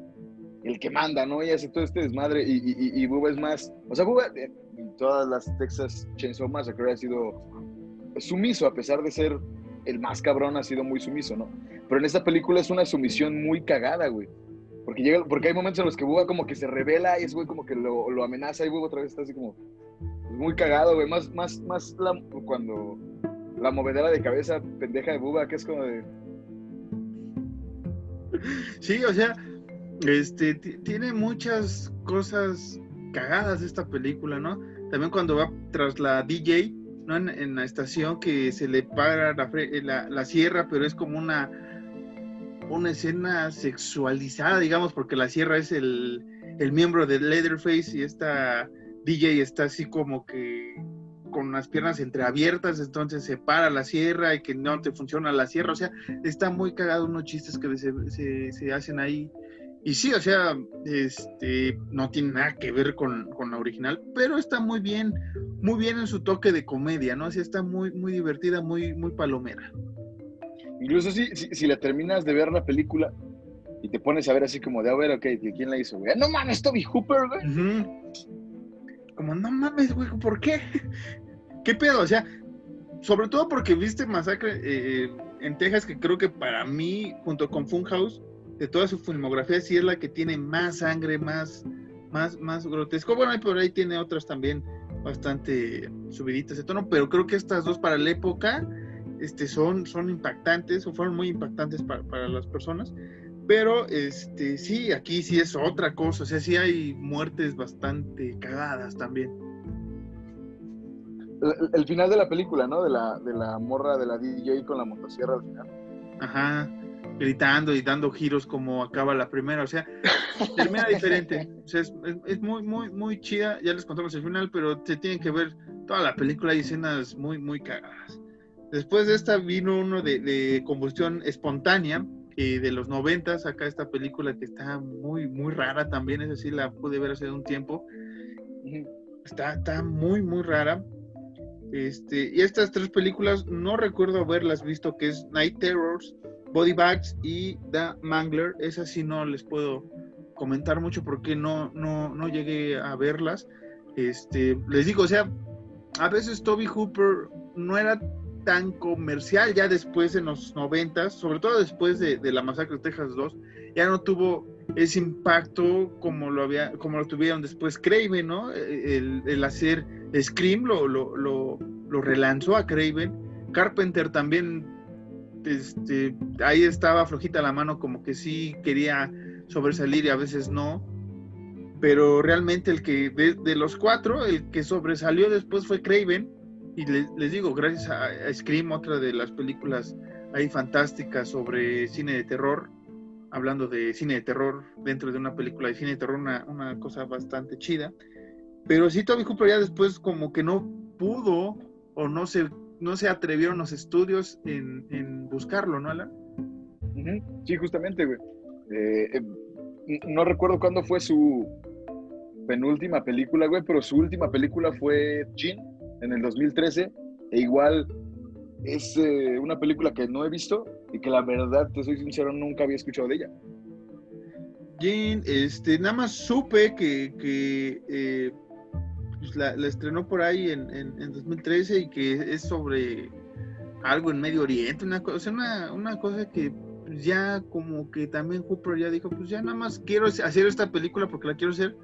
el que manda, ¿no? Y hace todo este desmadre y, y, y Bubba es más, o sea, Bubba en todas las Texas Chainsaw Massacre ha sido sumiso, a pesar de ser el más cabrón, ha sido muy sumiso, ¿no? Pero en esta película es una sumisión muy cagada, güey. Porque, llega, porque hay momentos en los que Bubba como que se revela y es güey como que lo, lo amenaza y Bubba otra vez está así como muy cagado, güey. Más, más, más cuando la movedera de cabeza pendeja de Buba, que es como de. Sí, o sea, este tiene muchas cosas cagadas esta película, ¿no? También cuando va tras la DJ, ¿no? En, la estación que se le para la, la, sierra, pero es como una una escena sexualizada, digamos, porque la sierra es el, el miembro de Leatherface y esta DJ está así como que con las piernas entreabiertas, entonces se para la sierra y que no te funciona la sierra, o sea, está muy cagado unos chistes que se, hacen ahí. Y sí, o sea, este, no tiene nada que ver con, la original, pero está muy bien, muy bien en su toque de comedia, ¿no? Así está muy, muy divertida, muy, muy palomera. Incluso si, si, la terminas de ver la película y te pones a ver así como de, a ver, ok, ¿quién la hizo, güey? No mames, Toby Hooper, güey. Como, no mames, güey, ¿por qué? ¿Qué pedo? O sea, sobre todo porque viste Masacre eh, en Texas, que creo que para mí, junto con Funhouse, de toda su filmografía, sí es la que tiene más sangre, más, más, más grotesco. Bueno, por ahí tiene otras también bastante subiditas de tono, pero creo que estas dos para la época este, son, son impactantes o fueron muy impactantes para, para las personas. Pero este, sí, aquí sí es otra cosa, o sea, sí hay muertes bastante cagadas también el, final de la película, ¿no? De la, de la morra de la DJ con la motosierra al final. Ajá, gritando y dando giros como acaba la primera, o sea, termina diferente. O sea, es, es, muy, muy, muy chida, ya les contamos el final, pero se tienen que ver toda la película, hay escenas muy, muy cagadas. Después de esta vino uno de, de combustión espontánea, y de los noventas, acá esta película que está muy, muy rara también, es decir, la pude ver hace un tiempo. Está, está muy, muy rara. Este, y estas tres películas no recuerdo haberlas visto, que es Night Terrors, Body Bags y The Mangler. Esas sí no les puedo comentar mucho porque no, no, no llegué a verlas. Este, les digo, o sea, a veces Toby Hooper no era tan comercial ya después en los noventas, sobre todo después de, la masacre de Texas 2, ya no tuvo ese impacto como lo había, como lo tuvieron después Craven, ¿no? El, hacer Scream lo, lo, lo, relanzó a Craven. Carpenter también, este, ahí estaba flojita la mano, como que sí quería sobresalir y a veces no. Pero realmente el que, de, los cuatro, el que sobresalió después fue Craven. Y les digo, gracias a, Scream, otra de las películas ahí fantásticas sobre cine de terror, hablando de cine de terror dentro de una película de cine de terror, una, una cosa bastante chida. Pero sí, Toby Cooper ya después como que no pudo o no se, no se atrevieron los estudios en, buscarlo, ¿no, Alan? Sí, justamente, güey. Eh, eh, no recuerdo cuándo fue su penúltima película, güey, pero su última película fue Jean en el 2013. E igual es eh, una película que no he visto y que la verdad, te soy sincero, nunca había escuchado de ella. Jean, este, nada más supe que, que eh, pues la, estrenó por ahí en, en, 2013 y que es sobre algo en Medio Oriente, una cosa, una, una cosa que ya como que también Hooper ya dijo, pues ya nada más quiero hacer esta película porque la quiero hacer,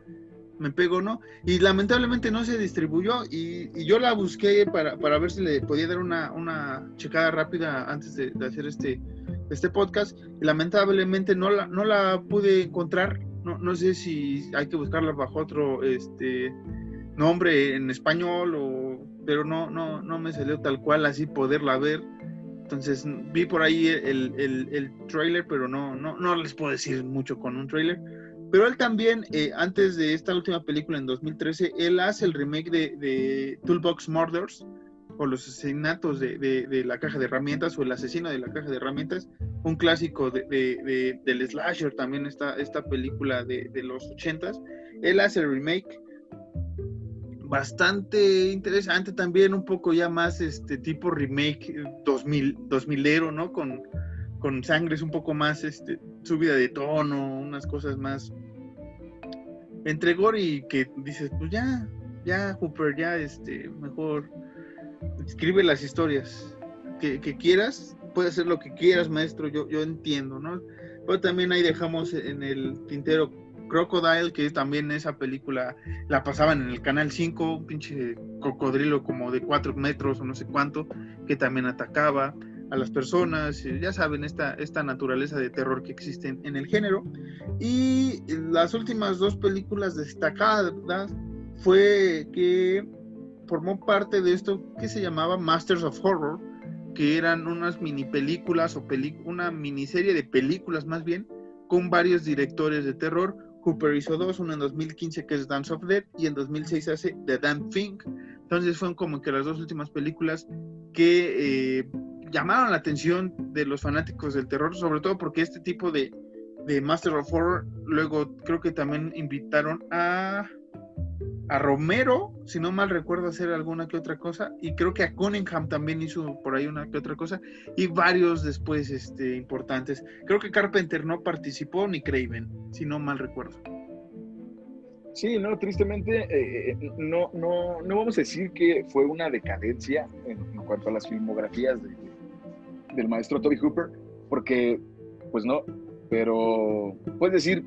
me pego, ¿no? Y lamentablemente no se distribuyó y, yo la busqué para, para, ver si le podía dar una, una checada rápida antes de, hacer este, este podcast y lamentablemente no la, no la pude encontrar, no, no sé si hay que buscarla bajo otro este, nombre en español o pero no, no, no me salió tal cual así poderla ver entonces vi por ahí el, el, trailer, pero no, no, no les puedo decir mucho con un trailer. Pero él también, eh, antes de esta última película en 2013, él hace el remake de, Toolbox Murders, o los asesinatos de, de, la caja de herramientas, o el asesino de la caja de herramientas, un clásico de, del slasher, también esta, esta película de, los ochentas. Él hace el remake bastante interesante también, un poco ya más este tipo remake 2000, 2000ero, ¿no? Con, con sangres un poco más este, subida de tono, unas cosas más entre gore y que dices, pues ya, ya, Hooper, ya, este, mejor escribe las historias que, quieras, puede hacer lo que quieras, maestro, yo, yo entiendo, ¿no? Pero también ahí dejamos en el tintero Crocodile, que también esa película la pasaban en el Canal 5, un pinche cocodrilo como de 4 metros o no sé cuánto, que también atacaba a las personas, ya saben, esta, esta naturaleza de terror que existe en el género. Y las últimas dos películas destacadas fue que formó parte de esto que se llamaba Masters of Horror, que eran unas mini películas o una miniserie de películas más bien, con varios directores de terror Cooper hizo dos, uno en 2015 que es Dance of Death y en 2006 hace The Damn Thing. Entonces fueron como que las dos últimas películas que eh, llamaron la atención de los fanáticos del terror, sobre todo porque este tipo de, de Master of Horror, luego creo que también invitaron a a Romero, si no mal recuerdo, hacer alguna que otra cosa, y creo que a Cunningham también hizo por ahí una que otra cosa, y varios después este, importantes. Creo que Carpenter no participó ni Craven, si no mal recuerdo. Sí, no, tristemente, eh, eh, no, no, no vamos a decir que fue una decadencia en, cuanto a las filmografías del maestro Toby Hooper, porque, pues no, pero puedes decir,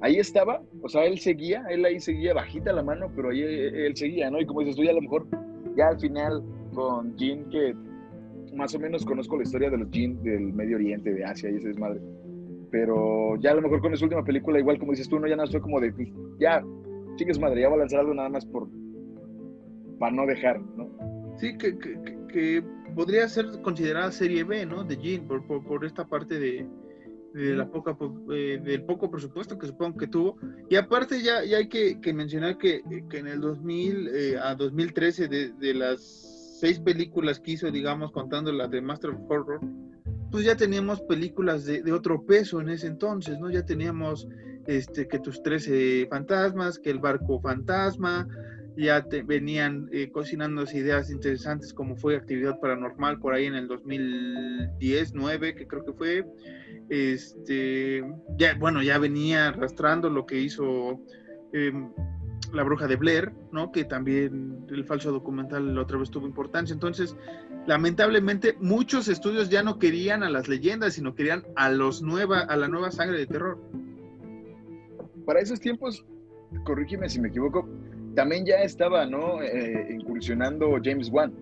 ahí estaba, o sea, él seguía, él ahí seguía bajita la mano, pero ahí él seguía, ¿no? Y como dices tú, ya a lo mejor, ya al final con Jean, que más o menos conozco la historia de los Jean del Medio Oriente, de Asia y ese desmadre, pero ya a lo mejor con esa última película, igual como dices tú, no, ya no soy como de, ya, chicas madre, ya voy a lanzar algo nada más por, para no dejar, ¿no? Sí, que, que podría ser considerada serie B, ¿no? De Jean, por, por esta parte de de la poca, eh, del poco presupuesto que supongo que tuvo. Y aparte ya, ya hay que, mencionar que, que, en el 2000 eh, a 2013 de, de, las seis películas que hizo, digamos, contando la de Master of Horror, pues ya teníamos películas de, de otro peso en ese entonces, ¿no? Ya teníamos este, que tus 13 fantasmas, que el barco fantasma, ya te, venían eh, cocinándose ideas interesantes como fue actividad paranormal por ahí en el 2010, 9, que creo que fue, este, ya, bueno, ya venía arrastrando lo que hizo em, la bruja de Blair, ¿no? Que también el falso documental la otra vez tuvo importancia. Entonces, lamentablemente, muchos estudios ya no querían a las leyendas, sino querían a los nueva, a la nueva sangre de terror. Para esos tiempos, corrígeme si me equivoco, también ya estaba, ¿no? Eh, incursionando James Wan,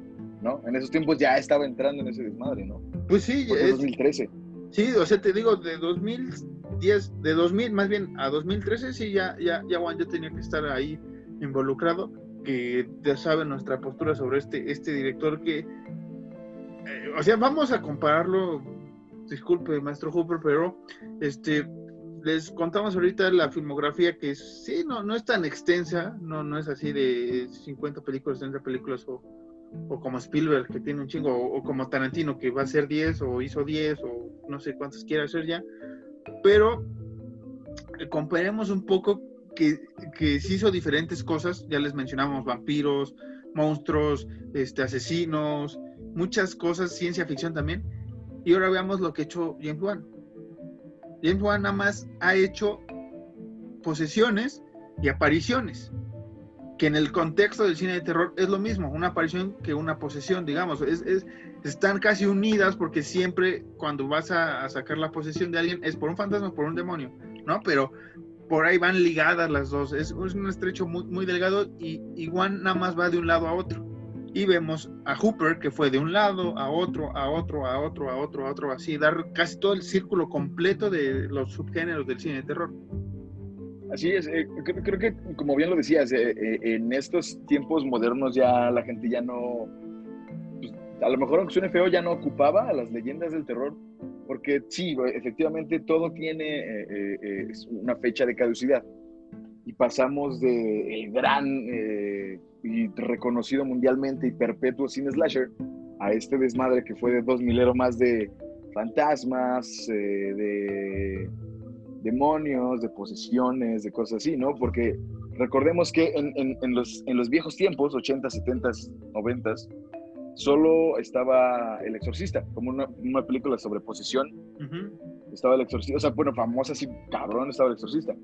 ¿no? En esos tiempos ya estaba entrando en ese desmadre, ¿no? Pues sí, es 2013. Sí, o sea, te digo, de 2010, de 2000, más bien a 2013, sí, ya, ya, ya Juan ya tenía que estar ahí involucrado, que ya sabe nuestra postura sobre este, este director que, eh, o sea, vamos a compararlo, disculpe, maestro Hooper, pero este, les contamos ahorita la filmografía que sí, no, no es tan extensa, no, no es así de 50 películas, 30 películas o o como Spielberg que tiene un chingo, o, como Tarantino que va a ser 10 o hizo 10 o no sé cuántas quiera hacer ya, pero eh, comparemos un poco que, que sí hizo diferentes cosas, ya les mencionamos vampiros, monstruos, este, asesinos, muchas cosas, ciencia ficción también, y ahora veamos lo que ha hecho James Wan. James Wan nada más ha hecho posesiones y apariciones, que en el contexto del cine de terror es lo mismo, una aparición que una posesión, digamos, es, están casi unidas porque siempre cuando vas a, sacar la posesión de alguien es por un fantasma o por un demonio, ¿no? Pero por ahí van ligadas las dos, es, un estrecho muy, delgado y igual nada más va de un lado a otro. Y vemos a Hooper que fue de un lado a otro, a otro, a otro, a otro, a otro, así, dar casi todo el círculo completo de los subgéneros del cine de terror. Así es, eh, creo, que como bien lo decías, eh, eh, en estos tiempos modernos ya la gente ya no, pues, a lo mejor aunque suene feo, ya no ocupaba a las leyendas del terror, porque sí, efectivamente todo tiene una fecha de caducidad y pasamos de el gran y reconocido mundialmente y perpetuo cine slasher a este desmadre que fue de dos milero más de fantasmas, de demonios, de posesiones, de cosas así, ¿no? Porque recordemos que en, los, en los viejos tiempos, 80, 70, 90, solo estaba El Exorcista, como una, película sobre posesión. Estaba El Exorcista, o sea, bueno, famosa así, cabrón, estaba El Exorcista.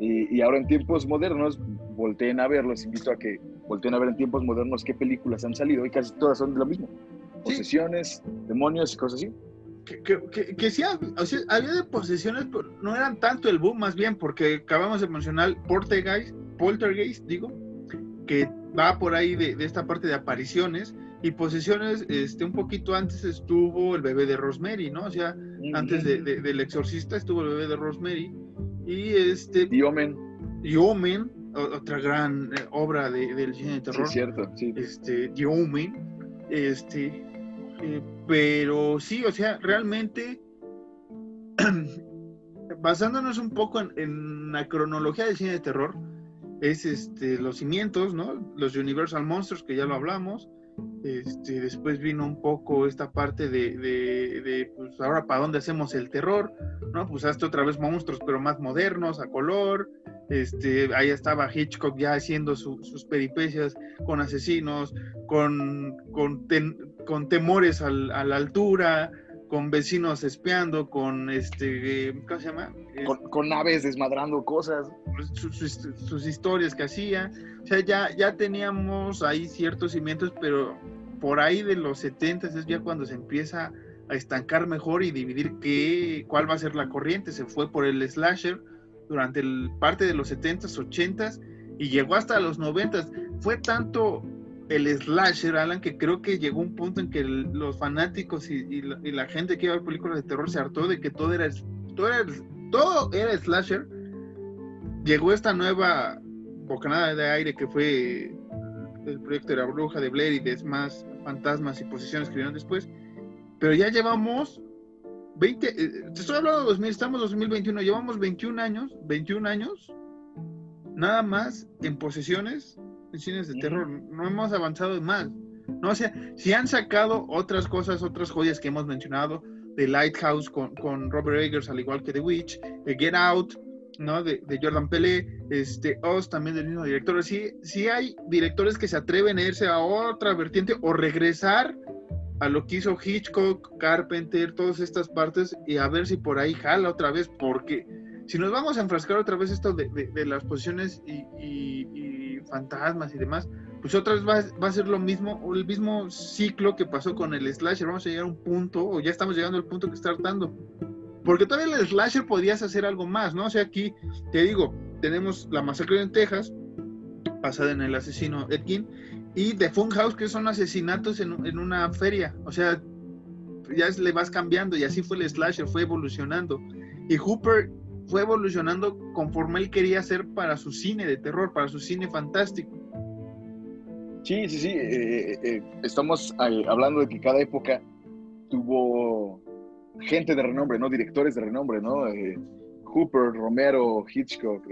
Y, ahora en tiempos modernos, volteen a ver, los invito a que volteen a ver en tiempos modernos qué películas han salido y casi todas son de lo mismo. Posesiones, demonios y cosas así que, que, sí, había de posesiones, pero no eran tanto el boom, más bien, porque acabamos de mencionar Poltergeist, Poltergeist digo, que va por ahí de, esta parte de apariciones, y posesiones, este, un poquito antes estuvo el bebé de Rosemary, ¿no? O sea, antes de, del exorcista estuvo el bebé de Rosemary, y este... Y Omen. Otra gran eh, obra del cine de terror. Sí, cierto, sí. Este, The Omen, este, eh, pero sí, o sea, realmente, <clears throat> basándonos un poco en, la cronología del cine de terror, es este, los cimientos, ¿no? Los Universal Monsters, que ya lo hablamos. Este, después vino un poco esta parte de, de, pues ahora para dónde hacemos el terror, ¿no? Pues hasta otra vez monstruos, pero más modernos, a color. Este, ahí estaba Hitchcock ya haciendo sus peripecias con asesinos, con, con, con temores a la altura, con vecinos espiando, con este, ¿cómo se llama? Con, naves desmadrando cosas. Sus, historias que hacía. O sea, ya, ya teníamos ahí ciertos cimientos, pero por ahí de los 70 es ya cuando se empieza a estancar mejor y dividir qué, cuál va a ser la corriente. Se fue por el slasher durante el parte de los 70s, 80s y llegó hasta los 90s. Fue tanto el slasher, Alan, que creo que llegó un punto en que los fanáticos y, la, gente que iba a ver películas de terror se hartó de que todo era, todo era, todo era slasher. Llegó esta nueva bocanada de aire que fue el proyecto de la bruja de Blair y demás fantasmas y posiciones que vinieron después. Pero ya llevamos 20, eh, te estoy hablando de 2000, estamos en 2021, llevamos 21 años, 21 años, nada más en posesiones en cines de terror, no hemos avanzado más. No, o sea, si han sacado otras cosas, otras joyas que hemos mencionado, The Lighthouse con, con Robert Eggers, al igual que The Witch, The Get Out, ¿no? De, Jordan Pelé, este, Oz también del mismo director. Sí, sí hay directores que se atreven a irse a otra vertiente o regresar a lo que hizo Hitchcock, Carpenter, todas estas partes y a ver si por ahí jala otra vez, porque si nos vamos a enfrascar otra vez esto de, de, las posiciones y, y, fantasmas y demás, pues otra vez va, va, a ser lo mismo, el mismo ciclo que pasó con el slasher, vamos a llegar a un punto, o ya estamos llegando al punto que está hartando, porque todavía el slasher podías hacer algo más, ¿no? O sea, aquí, te digo, tenemos la masacre en Texas, basada en el asesino Edkin, y The Funhouse, que son asesinatos en, en una feria. O sea, ya le vas cambiando y así fue el slasher, fue evolucionando. Y Hooper fue evolucionando conforme él quería hacer para su cine de terror, para su cine fantástico. Sí, sí, sí. Eh, eh, eh, estamos hablando de que cada época tuvo gente de renombre, ¿no? Directores de renombre, ¿no? Hooper, Romero, Hitchcock,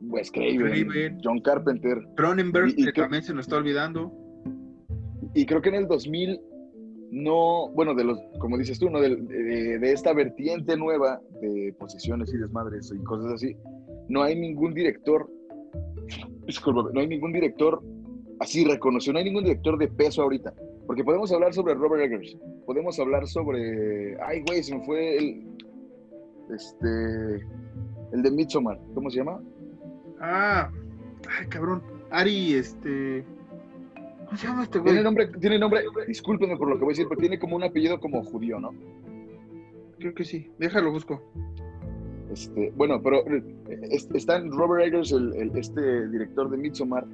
Wes Craven, John Carpenter. Cronenberg, que, también se nos está olvidando. Y creo que en el 2000 no, bueno, de los, como dices tú, ¿no? De, esta vertiente nueva de posiciones y desmadres y cosas así, no hay ningún director, disculpa, no hay ningún director así reconocido, no hay ningún director de peso ahorita. Porque podemos hablar sobre Robert Eggers, podemos hablar sobre, ay, güey, se me fue el, este, El de Midsommar, ¿cómo se llama? Ah, ay, cabrón. Ari, este. ¿Cómo se llama este güey? Tiene nombre, tiene nombre, discúlpenme por lo que voy a decir, pero tiene como un apellido como judío, ¿no? Creo que sí. Déjalo, busco. Este, bueno, pero eh, está en Robert Eggers, el, el- este director de Midsommar,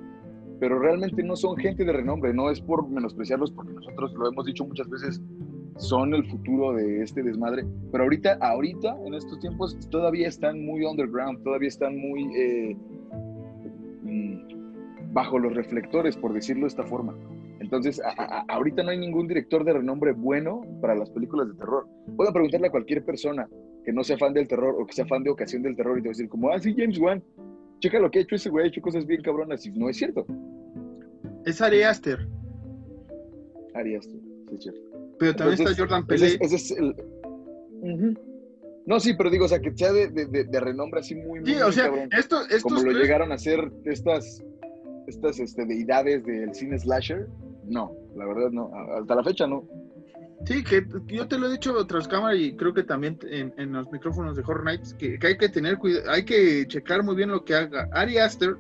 pero realmente no son gente de renombre, no es por menospreciarlos, porque nosotros lo hemos dicho muchas veces, son el futuro de este desmadre, pero ahorita, ahorita, en estos tiempos, todavía están muy underground, todavía están muy eh, mm, bajo los reflectores, por decirlo de esta forma. Entonces, a- a- ahorita no hay ningún director de renombre bueno para las películas de terror. Pueden preguntarle a cualquier persona que no sea fan del terror o que sea fan de ocasión del terror y te va a decir como, ah, sí, James Wan, checa lo que ha hecho ese güey, ha hecho cosas bien cabronas y no es cierto. Es Ari Aster. Harías tú, sí es cierto. Pero también Entonces, está Jordan Pelé. es, ese es el... No, sí, pero digo, o sea, que sea de, de- de- de renombre así muy, muy, Sí, o sea, cabrón. esto, estos Como lo tres- llegaron a hacer estas, estas este, deidades del cine slasher, no, la verdad no, hasta la fecha no. Sí, que yo te lo he dicho tras cámara y creo que también en, los micrófonos de Horror Nights, que, hay que tener cuidado, hay que checar muy bien lo que haga Ari Aster,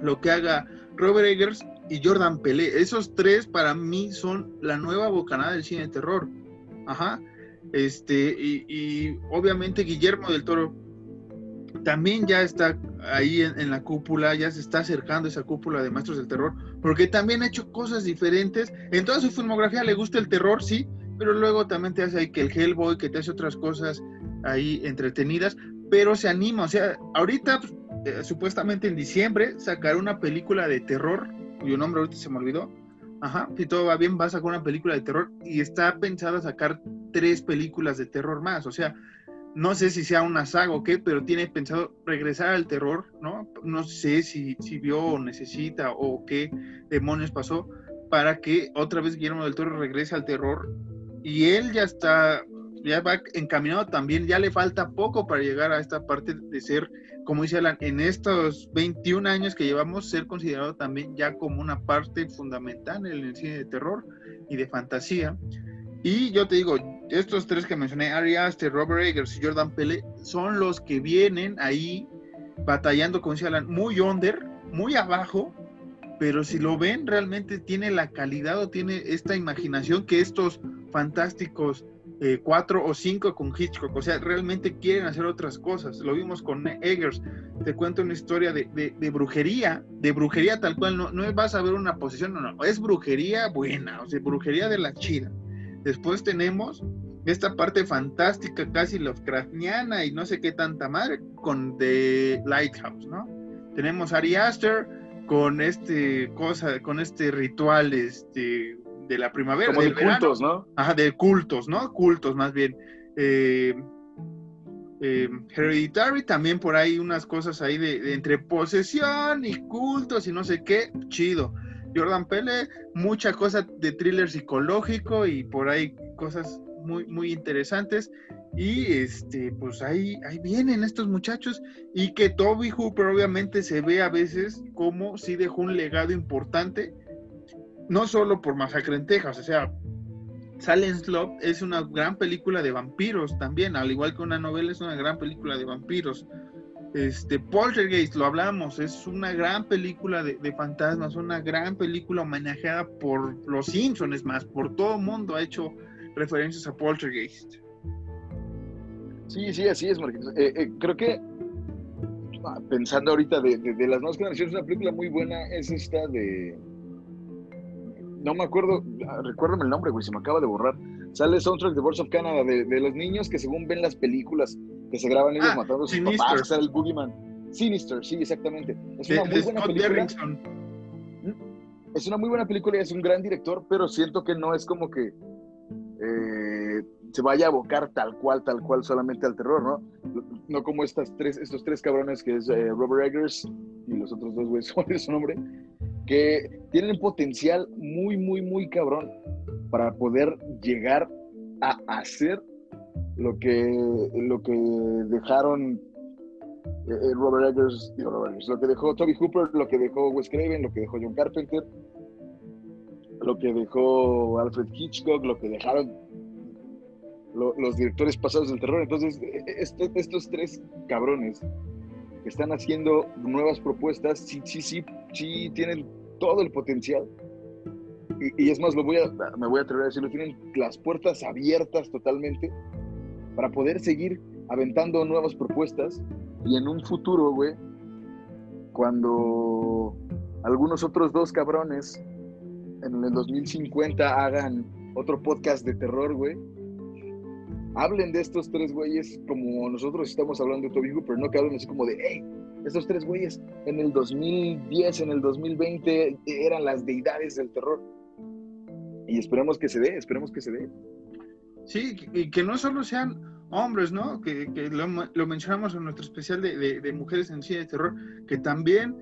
lo que haga Robert Eggers y Jordan Pelé. Esos tres para mí son la nueva bocanada del cine de terror. Ajá. Este, y obviamente Guillermo del Toro también ya está ahí en, la cúpula, ya se está acercando esa cúpula de maestros del terror, porque también ha hecho cosas diferentes. En toda su filmografía le gusta el terror, sí, pero luego también te hace ahí que el Hellboy, que te hace otras cosas ahí entretenidas, pero se anima, o sea, ahorita pues, eh, supuestamente en diciembre sacará una película de terror, cuyo nombre ahorita se me olvidó. Ajá, si todo va bien, va a sacar una película de terror y está pensada sacar tres películas de terror más. O sea, no sé si sea una saga o qué, pero tiene pensado regresar al terror, ¿no? No sé si, si vio o necesita o qué demonios pasó para que otra vez Guillermo del Toro regrese al terror. Y él ya está, ya va encaminado también, ya le falta poco para llegar a esta parte de ser, como dice Alan, en estos 21 años que llevamos, ser considerado también ya como una parte fundamental en el cine de terror y de fantasía. Y yo te digo, estos tres que mencioné, Ari Aster, Robert Eggers y Jordan Pele, son los que vienen ahí batallando, decía Alan, muy under, muy abajo, pero si lo ven, realmente tiene la calidad o tiene esta imaginación que estos fantásticos eh, cuatro o cinco con Hitchcock, o sea, realmente quieren hacer otras cosas. Lo vimos con Eggers, te cuento una historia de, de, de brujería, de brujería tal cual, no, no vas a ver una posición, no, no, es brujería buena, o sea, brujería de la chida. Después tenemos esta parte fantástica, casi Lovecraftiana y no sé qué tanta madre, con The Lighthouse, ¿no? Tenemos Ari Aster con este cosa, con este ritual este, de la primavera. Como de verano. cultos, ¿no? Ajá, de cultos, ¿no? Cultos más bien. Eh, eh, Hereditary, también por ahí unas cosas ahí de, de entre posesión y cultos y no sé qué, chido. Jordan Pele, mucha cosa de thriller psicológico y por ahí cosas muy, muy interesantes. Y este, pues ahí, ahí vienen estos muchachos. Y que Toby Hooper obviamente se ve a veces como si dejó un legado importante, no solo por Masacre en Texas, o sea, Silent Slot es una gran película de vampiros también, al igual que una novela es una gran película de vampiros. Este, Poltergeist, lo hablamos, es una gran película de, de fantasmas, una gran película homenajeada por los Simpsons, más, por todo el mundo ha hecho referencias a Poltergeist. Sí, sí, así es, Marquitos. Eh, eh, creo que, ah, pensando ahorita de, de, de las nuevas generaciones, una película muy buena es esta de... No me acuerdo, ah, recuérdame el nombre, güey, se me acaba de borrar. Sale el soundtrack de Birds of Canada, de, de los niños que según ven las películas que se graban ellos Ah, matando a sus Sinister. papás, sale el Boogeyman. Sinister, sí, exactamente. Es De, una muy de buena Scott película. Derrickson. Es una muy buena película y es un gran director, pero siento que no es como que eh, se vaya a abocar tal cual, tal cual solamente al terror, ¿no? No como estas tres, estos tres cabrones que es eh, Robert Eggers y los otros dos güeyes, <laughs> ¿cuál es su nombre? Que tienen potencial muy, muy, muy cabrón para poder llegar a hacer lo que, lo que dejaron eh, eh, Robert Eggers, digo Robert Eggers, lo que dejó Toby Hooper, lo que dejó Wes Craven, lo que dejó John Carpenter, lo que dejó Alfred Hitchcock, lo que dejaron los directores pasados del terror. Entonces, e, e, estos tres cabrones que están haciendo nuevas propuestas, sí, sí, sí, sí tienen todo el potencial. Y, es más, lo voy a, me voy a atrever a decirlo, tienen las puertas abiertas totalmente para poder seguir aventando nuevas propuestas y en un futuro, güey, cuando algunos otros dos cabrones en el 2050 hagan otro podcast de terror, güey, hablen de estos tres güeyes como nosotros estamos hablando de Toby Hooper, no que hablen así como de, hey, estos tres güeyes en el 2010, en el 2020 eran las deidades del terror. Y esperemos que se dé, esperemos que se dé. Sí, y que no solo sean hombres, ¿no? Que, lo, mencionamos en nuestro especial de, mujeres en cine de terror, que también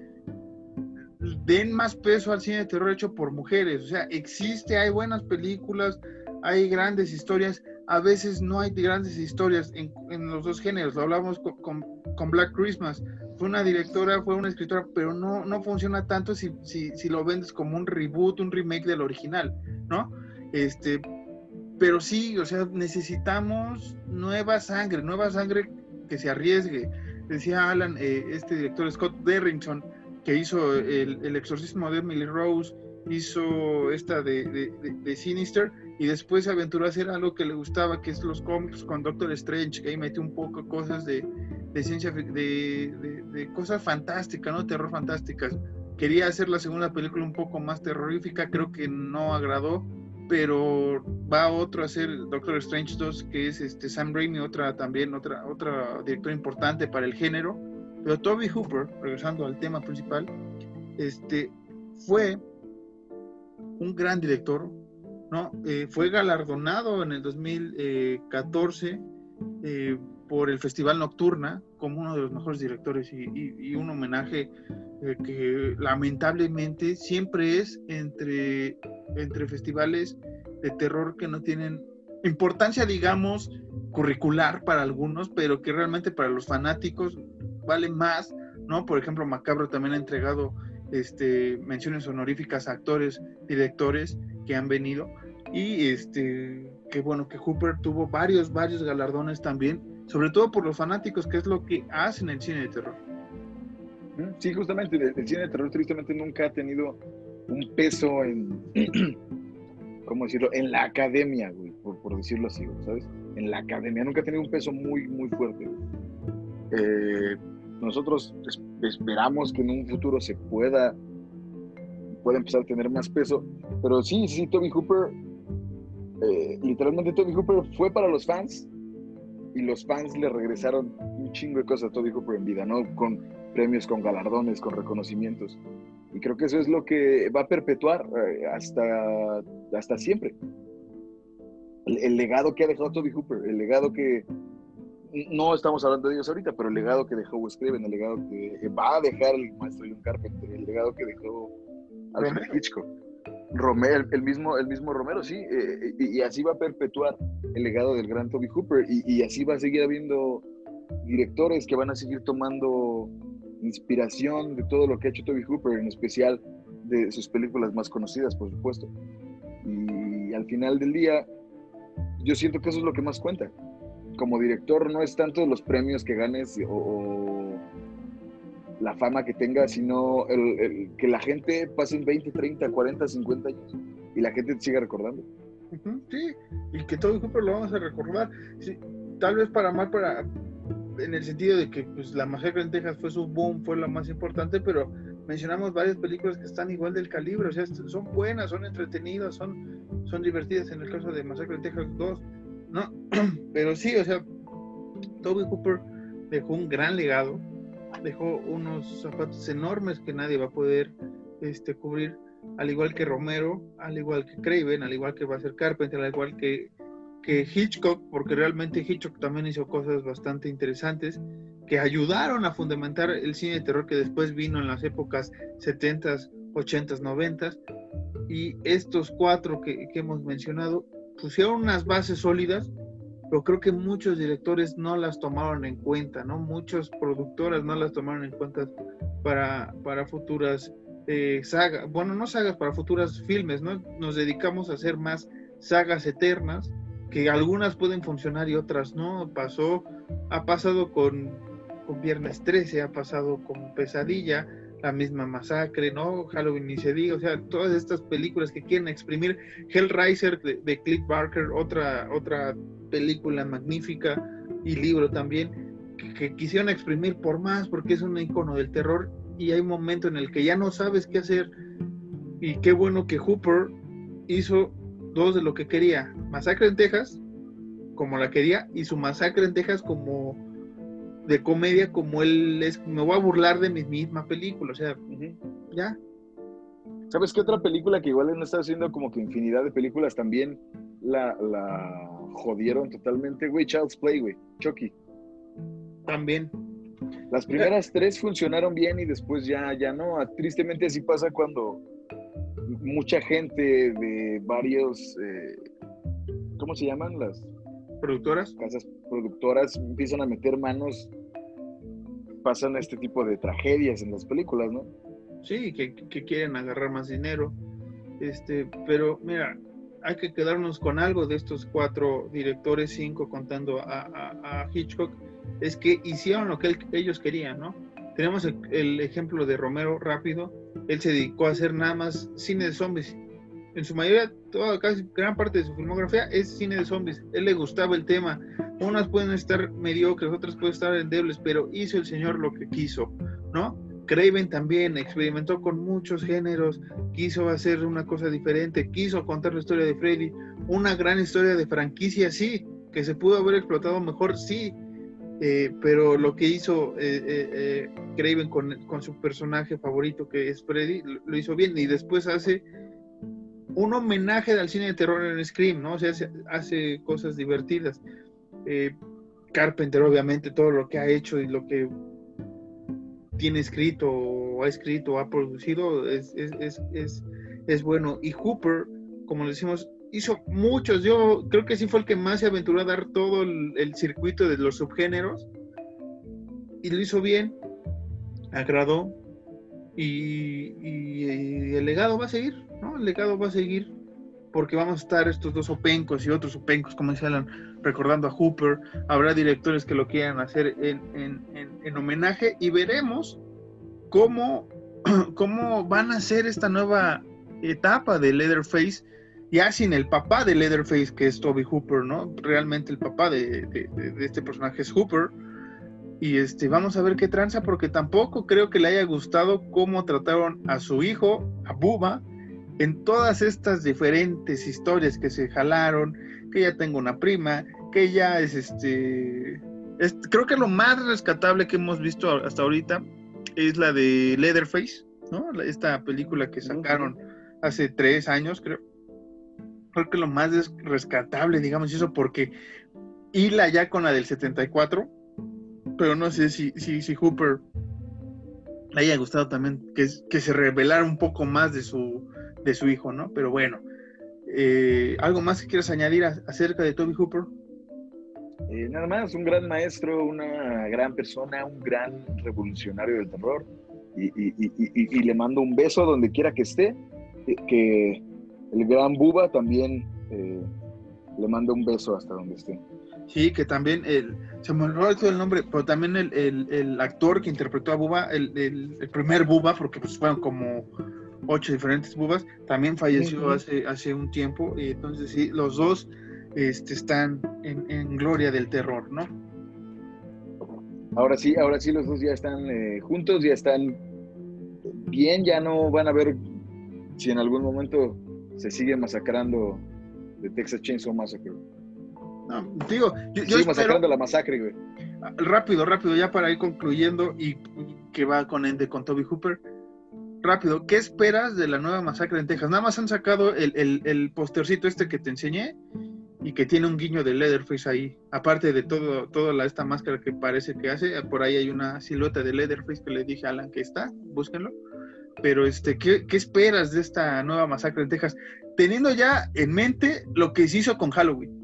den más peso al cine de terror hecho por mujeres. O sea, existe, hay buenas películas, hay grandes historias. A veces no hay grandes historias en, los dos géneros. Lo hablamos con, con, Black Christmas. Fue una directora, fue una escritora, pero no, no funciona tanto si, si, si lo vendes como un reboot, un remake del original, ¿no? Este, pero sí, o sea, necesitamos nueva sangre, nueva sangre que se arriesgue. Decía Alan, eh, este director Scott Derrington, que hizo el, exorcismo de Emily Rose, hizo esta de, de, Sinister, y después se aventuró a hacer algo que le gustaba, que es los cómics con Doctor Strange, que ahí metió un poco cosas de, ciencia, de, cosas fantásticas, ¿no? Terror fantásticas. Quería hacer la segunda película un poco más terrorífica, creo que no agradó pero va otro a ser Doctor Strange 2, que es este Sam Raimi, otra también, otra, otra directora importante para el género. Pero Toby Hooper, regresando al tema principal, este, fue un gran director, ¿no? Eh, fue galardonado en el 2014 eh, por el Festival Nocturna como uno de los mejores directores y, un homenaje eh, que lamentablemente siempre es entre, entre festivales de terror que no tienen importancia, digamos, curricular para algunos, pero que realmente para los fanáticos vale más, ¿no? Por ejemplo, Macabro también ha entregado este, menciones honoríficas a actores, directores que han venido y este, que bueno, que Hooper tuvo varios, varios galardones también sobre todo por los fanáticos, que es lo que hacen el cine de terror. Sí, justamente, el cine de terror tristemente nunca ha tenido un peso en, <clears throat> ¿cómo decirlo? En la academia, güey, por, decirlo así, ¿sabes? En la academia nunca ha tenido un peso muy, muy fuerte. Eh, nosotros esperamos que en un futuro se pueda, pueda empezar a tener más peso, pero sí, sí, Toby Hooper, eh, literalmente Toby Hooper fue para los fans y los fans le regresaron un chingo de cosas a Toby Hooper en vida, ¿no? Con premios, con galardones, con reconocimientos. Y creo que eso es lo que va a perpetuar eh, hasta, hasta siempre. El, legado que ha dejado Toby Hooper, el legado que no estamos hablando de ellos ahorita, pero el legado que dejó Wes Craven, el legado que va a dejar el maestro John Carpenter, el legado que dejó Alfred Hitchcock. Romero, el mismo, el mismo Romero, sí, eh, y, así va a perpetuar el legado del gran Toby Hooper y, así va a seguir habiendo directores que van a seguir tomando inspiración de todo lo que ha hecho Toby Hooper, en especial de sus películas más conocidas, por supuesto. Y al final del día, yo siento que eso es lo que más cuenta. Como director no es tanto los premios que ganes o la fama que tenga, sino que la gente pase 20, 30, 40, 50 años y la gente te siga recordando. Sí, y que todo lo vamos a recordar. tal vez para mal, para en el sentido de que pues, La Masacre en Texas fue su boom, fue la más importante, pero mencionamos varias películas que están igual del calibre, o sea, son buenas, son entretenidas, son, son divertidas en el caso de Masacre en Texas 2, ¿no? <clears throat> Pero sí, o sea, Toby Cooper dejó un gran legado, dejó unos zapatos enormes que nadie va a poder este, cubrir, al igual que Romero, al igual que Craven, al igual que va a ser Carpenter, al igual que, que Hitchcock, porque realmente Hitchcock también hizo cosas bastante interesantes que ayudaron a fundamentar el cine de terror que después vino en las épocas 70s, 80s, 90s. Y estos cuatro que, que hemos mencionado pusieron unas bases sólidas pero creo que muchos directores no las tomaron en cuenta, ¿no? Muchas productoras no las tomaron en cuenta para, para futuras eh, sagas, bueno, no sagas, para futuras filmes, ¿no? Nos dedicamos a hacer más sagas eternas que algunas pueden funcionar y otras no. Pasó, ha pasado con, con Viernes 13, ha pasado con Pesadilla, la misma masacre, ¿no? Halloween ni se diga, o sea, todas estas películas que quieren exprimir, Hellraiser de, de Cliff Barker, otra, otra película magnífica y libro también, que, quisieron exprimir por más porque es un icono del terror y hay un momento en el que ya no sabes qué hacer y qué bueno que Hooper hizo dos de lo que quería, Masacre en Texas, como la quería, y su Masacre en Texas como de comedia como él es, me voy a burlar de mi misma película, o sea, ya. ¿Sabes qué otra película que igual no está haciendo como que infinidad de películas también la, la jodieron totalmente, güey? Child's Play, güey, Chucky. También. Las primeras tres funcionaron bien y después ya, ya no. Tristemente así pasa cuando mucha gente de varios, eh, ¿cómo se llaman? Las productoras. Casas productoras empiezan a meter manos pasan este tipo de tragedias en las películas, ¿no? Sí, que, quieren agarrar más dinero. Este, pero mira, hay que quedarnos con algo de estos cuatro directores, cinco contando a, Hitchcock, es que hicieron lo que ellos querían, ¿no? Tenemos el, ejemplo de Romero rápido, él se dedicó a hacer nada más cine de zombies. En su mayoría, toda casi gran parte de su filmografía es cine de zombies. Él le gustaba el tema, unas pueden estar mediocres, otras pueden estar endebles, pero hizo el Señor lo que quiso, ¿no? Craven también experimentó con muchos géneros, quiso hacer una cosa diferente, quiso contar la historia de Freddy, una gran historia de franquicia, sí, que se pudo haber explotado mejor, sí, eh, pero lo que hizo eh, eh, Craven con, con, su personaje favorito, que es Freddy, lo, hizo bien, y después hace un homenaje al cine de terror en Scream, ¿no? O sea, hace, hace cosas divertidas. Eh, Carpenter, obviamente, todo lo que ha hecho y lo que tiene escrito, o ha escrito, o ha producido, es, es, bueno. Y Hooper, como le decimos, hizo muchos. Yo creo que sí fue el que más se aventuró a dar todo el, circuito de los subgéneros. Y lo hizo bien, agradó. Y, y, el legado va a seguir, ¿no? El legado va a seguir porque vamos a estar estos dos opencos y otros opencos, como dice Alan, recordando a Hooper. Habrá directores que lo quieran hacer en, homenaje y veremos cómo, <clears throat> cómo van a ser esta nueva etapa de Leatherface, ya sin el papá de Leatherface, que es Toby Hooper, ¿no? Realmente el papá de, de este personaje es Hooper. Y este, vamos a ver qué tranza, porque tampoco creo que le haya gustado cómo trataron a su hijo, a Buba, en todas estas diferentes historias que se jalaron, que ya tengo una prima, que ya es este, creo que lo más rescatable que hemos visto hasta ahorita es la de Leatherface, ¿no? Esta película que sacaron hace tres años, creo. Creo que lo más rescatable, digamos, eso porque hila ya con la del 74, pero no sé si, si, si Hooper le haya gustado también que, que se revelara un poco más de su de su hijo, ¿no? Pero bueno, eh, ¿algo más que quieras añadir acerca de Toby Hooper? Eh, nada más, un gran maestro, una gran persona, un gran revolucionario del terror. Y, le mando un beso donde quiera que esté. Eh, que el gran Buba también le manda un beso hasta donde esté. Sí, que también el, se me olvidó el nombre, pero también el, actor que interpretó a Buba, el, el, primer Buba, porque pues fueron como ocho diferentes bubas, también falleció hace, hace un tiempo, y entonces sí, los dos este, están en, gloria del terror, ¿no? Ahora sí, ahora sí los dos ya están eh, juntos, ya están bien, ya no van a ver si en algún momento se sigue masacrando de Texas Chainsaw Massacre. No, digo, yo, yo masacrando la masacre, güey. Rápido, rápido, ya para ir concluyendo y que va con Ende con Toby Hooper rápido, ¿qué esperas de la nueva masacre en Texas? Nada más han sacado el, el, postercito este que te enseñé y que tiene un guiño de Leatherface ahí. Aparte de todo, toda esta máscara que parece que hace, por ahí hay una silueta de Leatherface que le dije a Alan que está, búsquenlo. Pero este, ¿qué, esperas de esta nueva masacre en Texas? Teniendo ya en mente lo que se hizo con Halloween.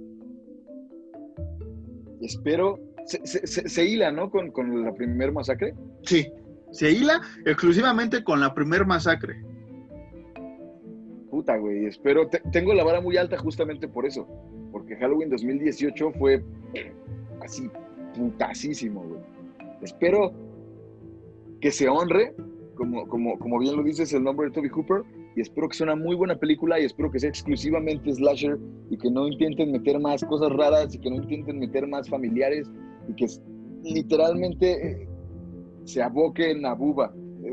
Espero, se, se, hila, ¿no? Con, con la primera masacre. Sí, se hila exclusivamente con la primer masacre. alta, güey. Espero, tengo la vara muy alta justamente por eso. Porque Halloween 2018 fue así putasísimo, güey. Espero que se honre, como, como, como bien lo dices, el nombre de Toby Hooper. Y espero que sea una muy buena película y espero que sea exclusivamente slasher y que no intenten meter más cosas raras y que no intenten meter más familiares y que literalmente eh, se aboquen a Buba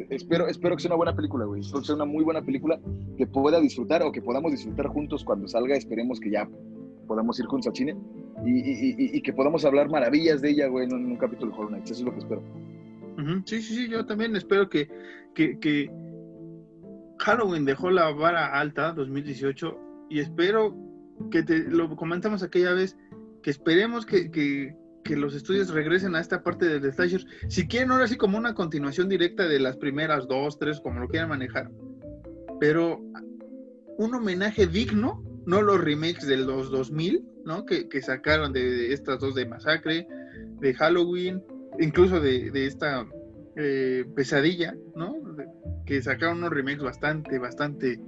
espero, espero que sea una buena película, güey. Espero que sea una muy buena película que pueda disfrutar o que podamos disfrutar juntos cuando salga. Esperemos que ya podamos ir juntos al cine y, y, que podamos hablar maravillas de ella, güey, en un, capítulo de Horror Nights. Eso es lo que espero. Sí, sí, sí, yo también espero que, que, que Halloween dejó la vara alta 2018 y espero que te lo comentamos aquella vez que esperemos que, que, que los estudios regresen a esta parte de slasher. Si quieren, ahora sí como una continuación directa de las primeras dos, tres, como lo quieran manejar. Pero un homenaje digno, no los remakes de los 2000, ¿no? Que, sacaron de, estas dos de Masacre, de Halloween, incluso de, esta eh, pesadilla, ¿no? Que sacaron unos remakes bastante, bastante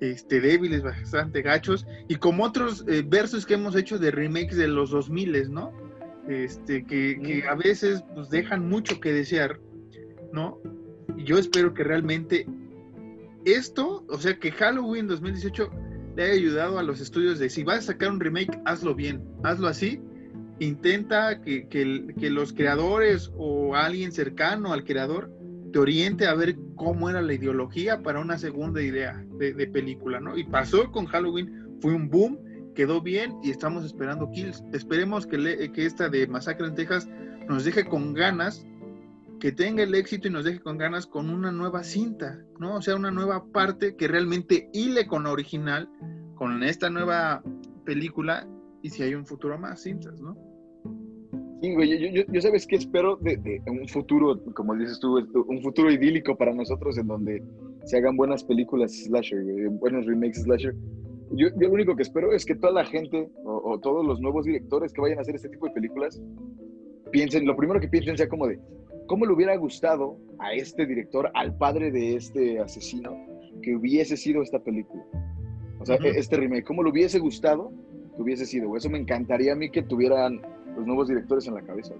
este, débiles, bastante gachos, y como otros eh, versos que hemos hecho de remakes de los 2000, ¿no? este, que, a veces pues, dejan mucho que desear, ¿no? Y yo espero que realmente esto, o sea, que Halloween 2018 le haya ayudado a los estudios de si vas a sacar un remake, hazlo bien, hazlo así. Intenta que, que, los creadores o alguien cercano al creador te oriente a ver cómo era la ideología para una segunda idea de, película, ¿no? Y pasó con Halloween, fue un boom quedó bien y estamos esperando kills. Esperemos que, que esta de Masacre en Texas nos deje con ganas, que tenga el éxito y nos deje con ganas con una nueva cinta, ¿no? O sea, una nueva parte que realmente hile con la original, con esta nueva película y si hay un futuro más cintas, ¿no? Sí, güey, yo, sabes que espero de, un futuro, como dices tú, un futuro idílico para nosotros en donde se hagan buenas películas slasher, buenos remakes slasher, yo, yo, lo único que espero es que toda la gente o, todos los nuevos directores que vayan a hacer este tipo de películas piensen, lo primero que piensen sea como de, ¿cómo le hubiera gustado a este director, al padre de este asesino, que hubiese sido esta película? O sea, este remake, ¿cómo le hubiese gustado que hubiese sido? Eso me encantaría a mí que tuvieran los nuevos directores en la cabeza.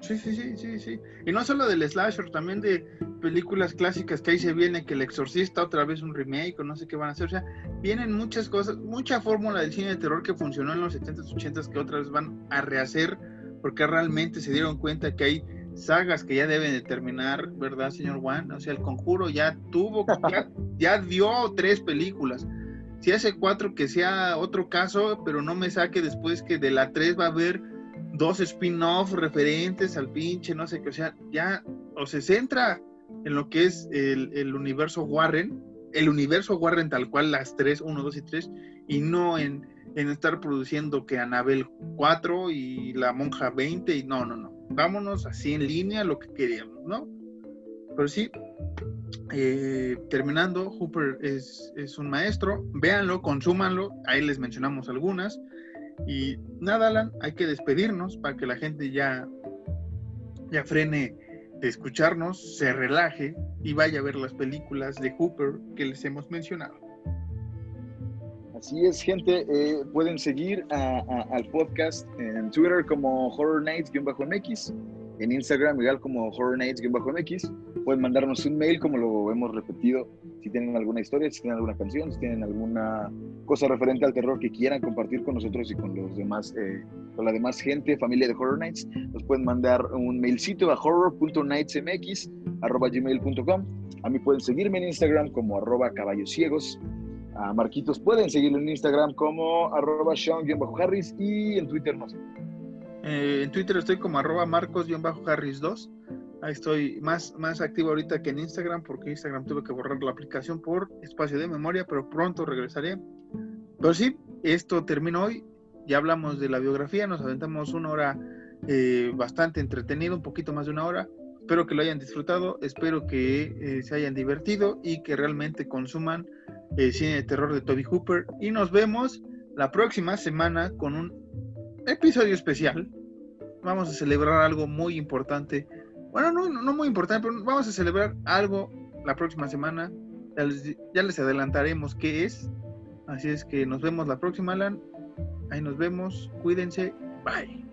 Sí, sí, sí, sí, sí. Y no solo del slasher, también de películas clásicas que ahí se viene, que El Exorcista otra vez un remake o no sé qué van a hacer. O sea, vienen muchas cosas, mucha fórmula del cine de terror que funcionó en los 70s, 80s que otra vez van a rehacer porque realmente se dieron cuenta que hay sagas que ya deben de terminar, ¿verdad, señor Juan? O sea, El Conjuro ya tuvo, ya, <laughs> dio tres películas. Si hace cuatro, que sea otro caso, pero no me saque después que de la tres va a haber dos spin-off referentes al pinche, no sé qué, o sea, ya, o se centra en lo que es el, universo Warren, el universo Warren tal cual, las tres, uno, dos y tres, y no en, estar produciendo que Anabel 4 y la monja 20, y no, no, no, vámonos así en línea lo que queríamos, ¿no? Pero sí, eh, terminando, Hooper es, es, un maestro, véanlo, consúmanlo, ahí les mencionamos algunas. Y nada, Alan, hay que despedirnos para que la gente ya, ya frene de escucharnos, se relaje y vaya a ver las películas de Hooper que les hemos mencionado. Así es, gente. Eh, pueden seguir al podcast en Twitter como Horror Nights-MX en Instagram igual como Horror Nights-MX. Pueden mandarnos un mail como lo hemos repetido si tienen alguna historia, si tienen alguna canción, si tienen alguna cosa referente al terror que quieran compartir con nosotros y con los demás, eh, con la demás gente, familia de Horror Nights, nos pueden mandar un mailcito a horror.nightsmx@gmail.com. A mí pueden seguirme en Instagram como arroba caballos ciegos. A Marquitos pueden seguirlo en Instagram como arroba Sean-Harris y en Twitter no sé. Eh, en Twitter estoy como arroba marcos-harris2. Ahí estoy más, más activo ahorita que en Instagram porque Instagram tuve que borrar la aplicación por espacio de memoria, pero pronto regresaré. Pero sí, esto termina hoy. Ya hablamos de la biografía, nos aventamos una hora eh, bastante entretenida, un poquito más de una hora. Espero que lo hayan disfrutado, espero que eh, se hayan divertido y que realmente consuman el cine de terror de Toby Hooper. Y nos vemos la próxima semana con un episodio especial. Vamos a celebrar algo muy importante. Bueno, no, muy importante, pero vamos a celebrar algo la próxima semana. Ya les, adelantaremos qué es. Así es que nos vemos la próxima, Alan. Ahí nos vemos. Cuídense. Bye.